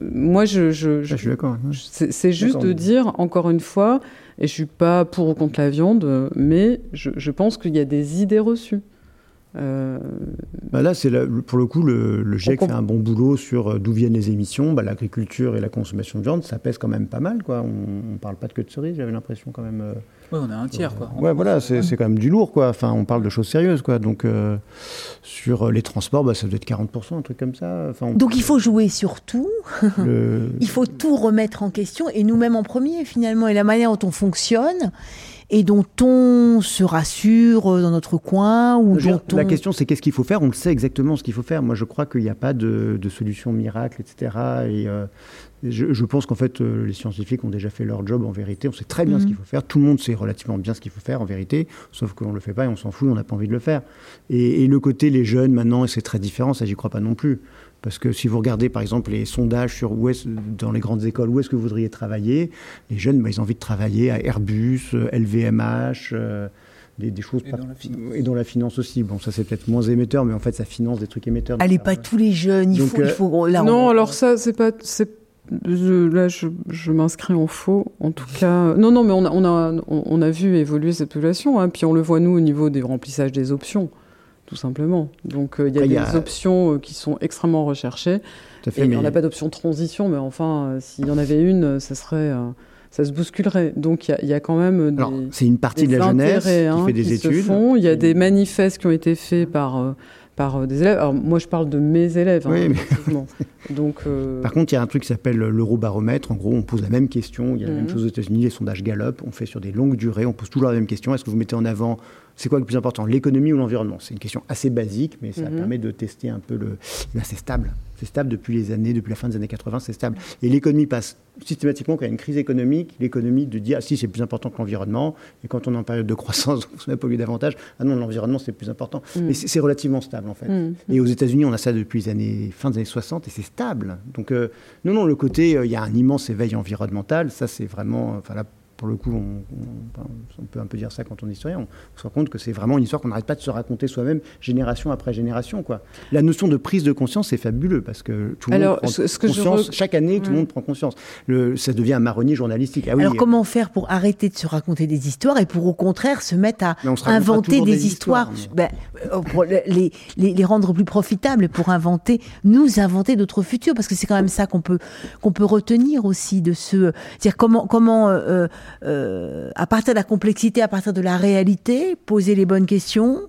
moi, je, je, je, suis d'accord. C'est juste de dire, encore une fois, et je suis pas pour ou contre la viande, mais je, je pense qu'il y a des idées reçues. Euh, bah là, c'est pour le coup, le, le GIEC fait un bon boulot sur euh, d'où viennent les émissions. Bah, L'agriculture et la consommation de viande, ça pèse quand même pas mal. Quoi. On ne parle pas de que de cerises, j'avais l'impression quand même. Euh, oui, on a un tiers. Quoi. ouais, voilà, c'est quand même du lourd. Quoi. Enfin, on parle de choses sérieuses. Quoi. Donc, sur les transports, bah, ça doit être 40%, un truc comme ça. Enfin, Donc, il faut jouer sur tout. *laughs* il faut tout remettre en question, et nous-mêmes en premier, finalement, et la manière dont on fonctionne et dont on se rassure dans notre coin ou dont La question, c'est qu'est-ce qu'il faut faire? On le sait exactement ce qu'il faut faire. Moi, je crois qu'il n'y a pas de, solution miracle, etc. Et euh, je, pense qu'en fait, euh, les scientifiques ont déjà fait leur job en vérité. On sait très bien ce mhm. qu'il faut faire. Tout le monde sait relativement bien ce qu'il faut faire en vérité, sauf qu'on ne le fait pas et on s'en fout, on n'a pas envie de le faire. Et, et, le côté les jeunes maintenant, c'est très différent, ça j'y crois pas non plus. Parce que si vous regardez par exemple les sondages sur où est dans les grandes écoles, où est-ce que vous voudriez travailler, les jeunes, bah, ils ont envie de travailler à Airbus, LVMH, euh, des, choses et, dans la finance. et dans la finance aussi. Bon, ça c'est peut-être moins émetteur, mais en fait ça finance des trucs émetteurs. Allez, pas tous les jeunes, il faut, il faut là, Non, alors ça c'est pas, là, je, je m'inscris en faux. En tout cas, non, non, mais on a, on a, on a vu évoluer cette population. Hein, puis on le voit nous au niveau des remplissages des options tout simplement. Donc euh, il y a des options euh, qui sont extrêmement recherchées. et il n'y a pas d'option transition, mais enfin, euh, s'il y en avait une, ça serait ça se bousculerait. Donc il y, a quand même des. C'est une partie de la jeunesse qui hein, fait des études. Il y a des manifestes qui ont été faits par par des élèves. Alors moi je parle de mes élèves, hein, Donc, Par contre, il y a un truc qui s'appelle l'eurobaromètre. En gros, on pose la même question. Il y a la même mhm. chose aux États-Unis, les sondages Gallup. On fait sur des longues durées. On pose toujours la même question. Est-ce que vous mettez en avant c'est quoi le plus important L'économie ou l'environnement? C'est une question assez basique, mais ça mhm. permet de tester un peu le. Eh c'est stable. C'est stable depuis les années, depuis la fin des années 80, c'est stable. Et l'économie passe systématiquement quand il y a une crise économique, l'économie de dire ah si c'est plus important que l'environnement, et quand on est en période de croissance, *laughs* on se met à polluer davantage, ah non l'environnement c'est plus important. Mhm. Mais c'est relativement stable en fait. Mhm. Et aux États-Unis on a ça depuis les années fin des années 60 et c'est stable. Donc euh, non non le côté euh, il y a un immense éveil environnemental, ça c'est vraiment enfin là pour le coup, on, peut un peu dire ça quand on est historien, on, se rend compte que c'est vraiment une histoire qu'on n'arrête pas de se raconter soi-même, génération après génération. Quoi. La notion de prise de conscience, c'est fabuleux, parce que tout le monde prend conscience, chaque année, tout le monde prend conscience. Le, ça devient un marronnier journalistique. Ah Alors comment faire pour arrêter de se raconter des histoires et pour au contraire se mettre à inventer des, histoires, ben, euh, pour les, les, rendre plus profitables, pour inventer, nous inventer d'autres futurs, parce que c'est quand même ça qu'on peut, qu'on peut retenir aussi de ce... dire comment... comment euh, euh, à partir de la complexité, à partir de la réalité, poser les bonnes questions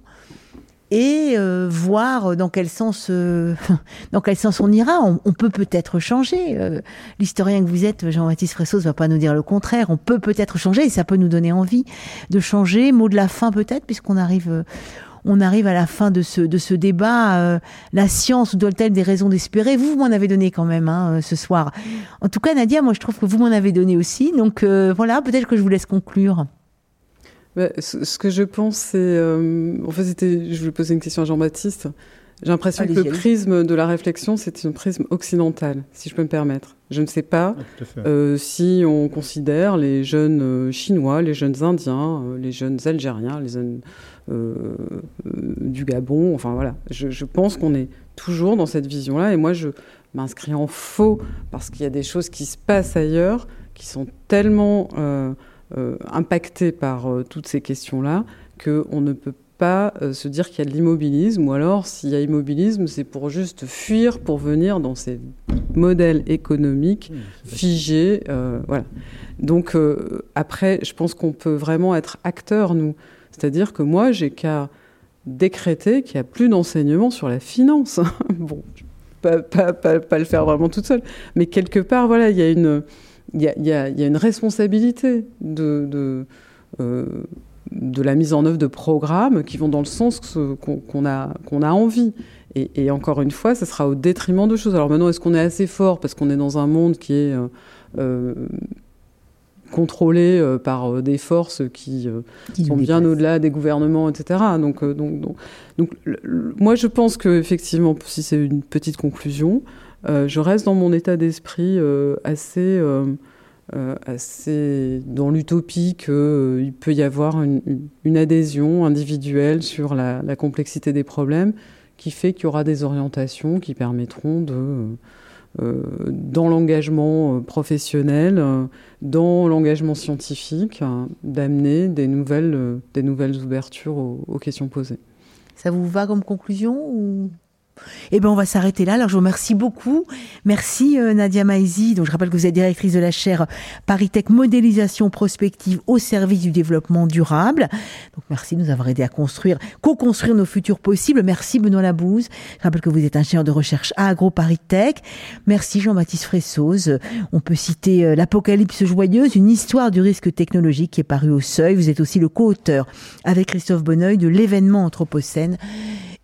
et euh, voir dans quel sens euh, *laughs* dans quel sens on ira. On, peut peut-être changer. L'historien que vous êtes, Jean-Baptiste Fressos, ne va pas nous dire le contraire. On peut peut-être changer et ça peut nous donner envie de changer. Mot de la fin peut-être, puisqu'on arrive on arrive à la fin de ce, de ce débat. la science doit-elle des raisons d'espérer? Vous, m'en avez donné quand même hein, ce soir. En tout cas, Nadia, moi je trouve que vous m'en avez donné aussi. Donc voilà, peut-être que je vous laisse conclure. Bah, ce, que je pense, c'est. Euh, en fait, c'était, je voulais poser une question à Jean-Baptiste. J'ai l'impression que le prisme de la réflexion, c'est un prisme occidental, si je peux me permettre. Je ne sais pas euh, si on considère les jeunes euh, Chinois, les jeunes Indiens, les jeunes Algériens, les jeunes du Gabon. Enfin voilà, je, je pense qu'on est toujours dans cette vision-là. Et moi, je m'inscris en faux parce qu'il y a des choses qui se passent ailleurs qui sont tellement euh, impacté par euh, toutes ces questions-là qu'on ne peut pas euh, se dire qu'il y a de l'immobilisme, ou alors s'il y a immobilisme, c'est pour juste fuir, pour venir dans ces modèles économiques figés. voilà. Donc après, je pense qu'on peut vraiment être acteur, nous. C'est-à-dire que moi, j'ai qu'à décréter qu'il n'y a plus d'enseignement sur la finance. *laughs* bon, pas, pas, pas, pas, le faire vraiment toute seule, mais quelque part, voilà, il y a une y, a, une responsabilité euh, de, la mise en œuvre de programmes qui vont dans le sens qu'on a, envie. Et, encore une fois, ça sera au détriment de choses. Alors maintenant, est-ce qu'on est assez fort parce qu'on est dans un monde qui est euh, euh, contrôlé par des forces qui, sont bien au-delà des gouvernements, etc. Donc, donc, donc, donc moi, je pense que effectivement, si c'est une petite conclusion, euh, je reste dans mon état d'esprit euh, assez, euh, assez dans l'utopie qu'il peut y avoir une, adhésion individuelle sur la, complexité des problèmes qui fait qu'il y aura des orientations qui permettront de, dans l'engagement professionnel, dans l'engagement scientifique, d'amener des nouvelles, des nouvelles ouvertures aux, aux questions posées. Ça vous va comme conclusion ou eh bien, on va s'arrêter là. Alors, je vous remercie beaucoup. Merci euh, Nadia Maizi. Donc, je rappelle que vous êtes directrice de la chaire Paritech Modélisation Prospective au service du développement durable. Donc, merci de nous avoir aidé à construire, co-construire nos futurs possibles. Merci Benoît Labouze. Je rappelle que vous êtes ingénieur de recherche à AgroParisTech. Merci Jean-Baptiste Fressoz. On peut citer euh, L'Apocalypse joyeuse, une histoire du risque technologique qui est paru au seuil. Vous êtes aussi le co-auteur avec Christophe Bonneuil de l'événement Anthropocène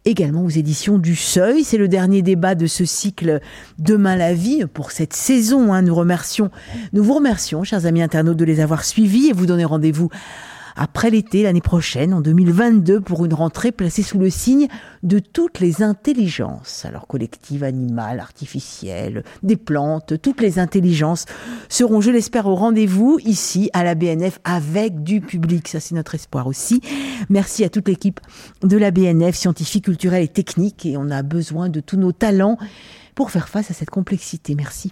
également aux éditions du Seuil. C'est le dernier débat de ce cycle Demain la vie pour cette saison. Hein. Nous nous vous remercions, chers amis internautes, de les avoir suivis et vous donner rendez-vous après l'été l'année prochaine, en 2022, pour une rentrée placée sous le signe de toutes les intelligences, alors collectives, animales, artificielles, des plantes, toutes les intelligences seront, je l'espère, au rendez-vous ici à la BNF avec du public. Ça, c'est notre espoir aussi. Merci à toute l'équipe de la BNF, scientifique, culturelle et technique, et on a besoin de tous nos talents pour faire face à cette complexité. Merci.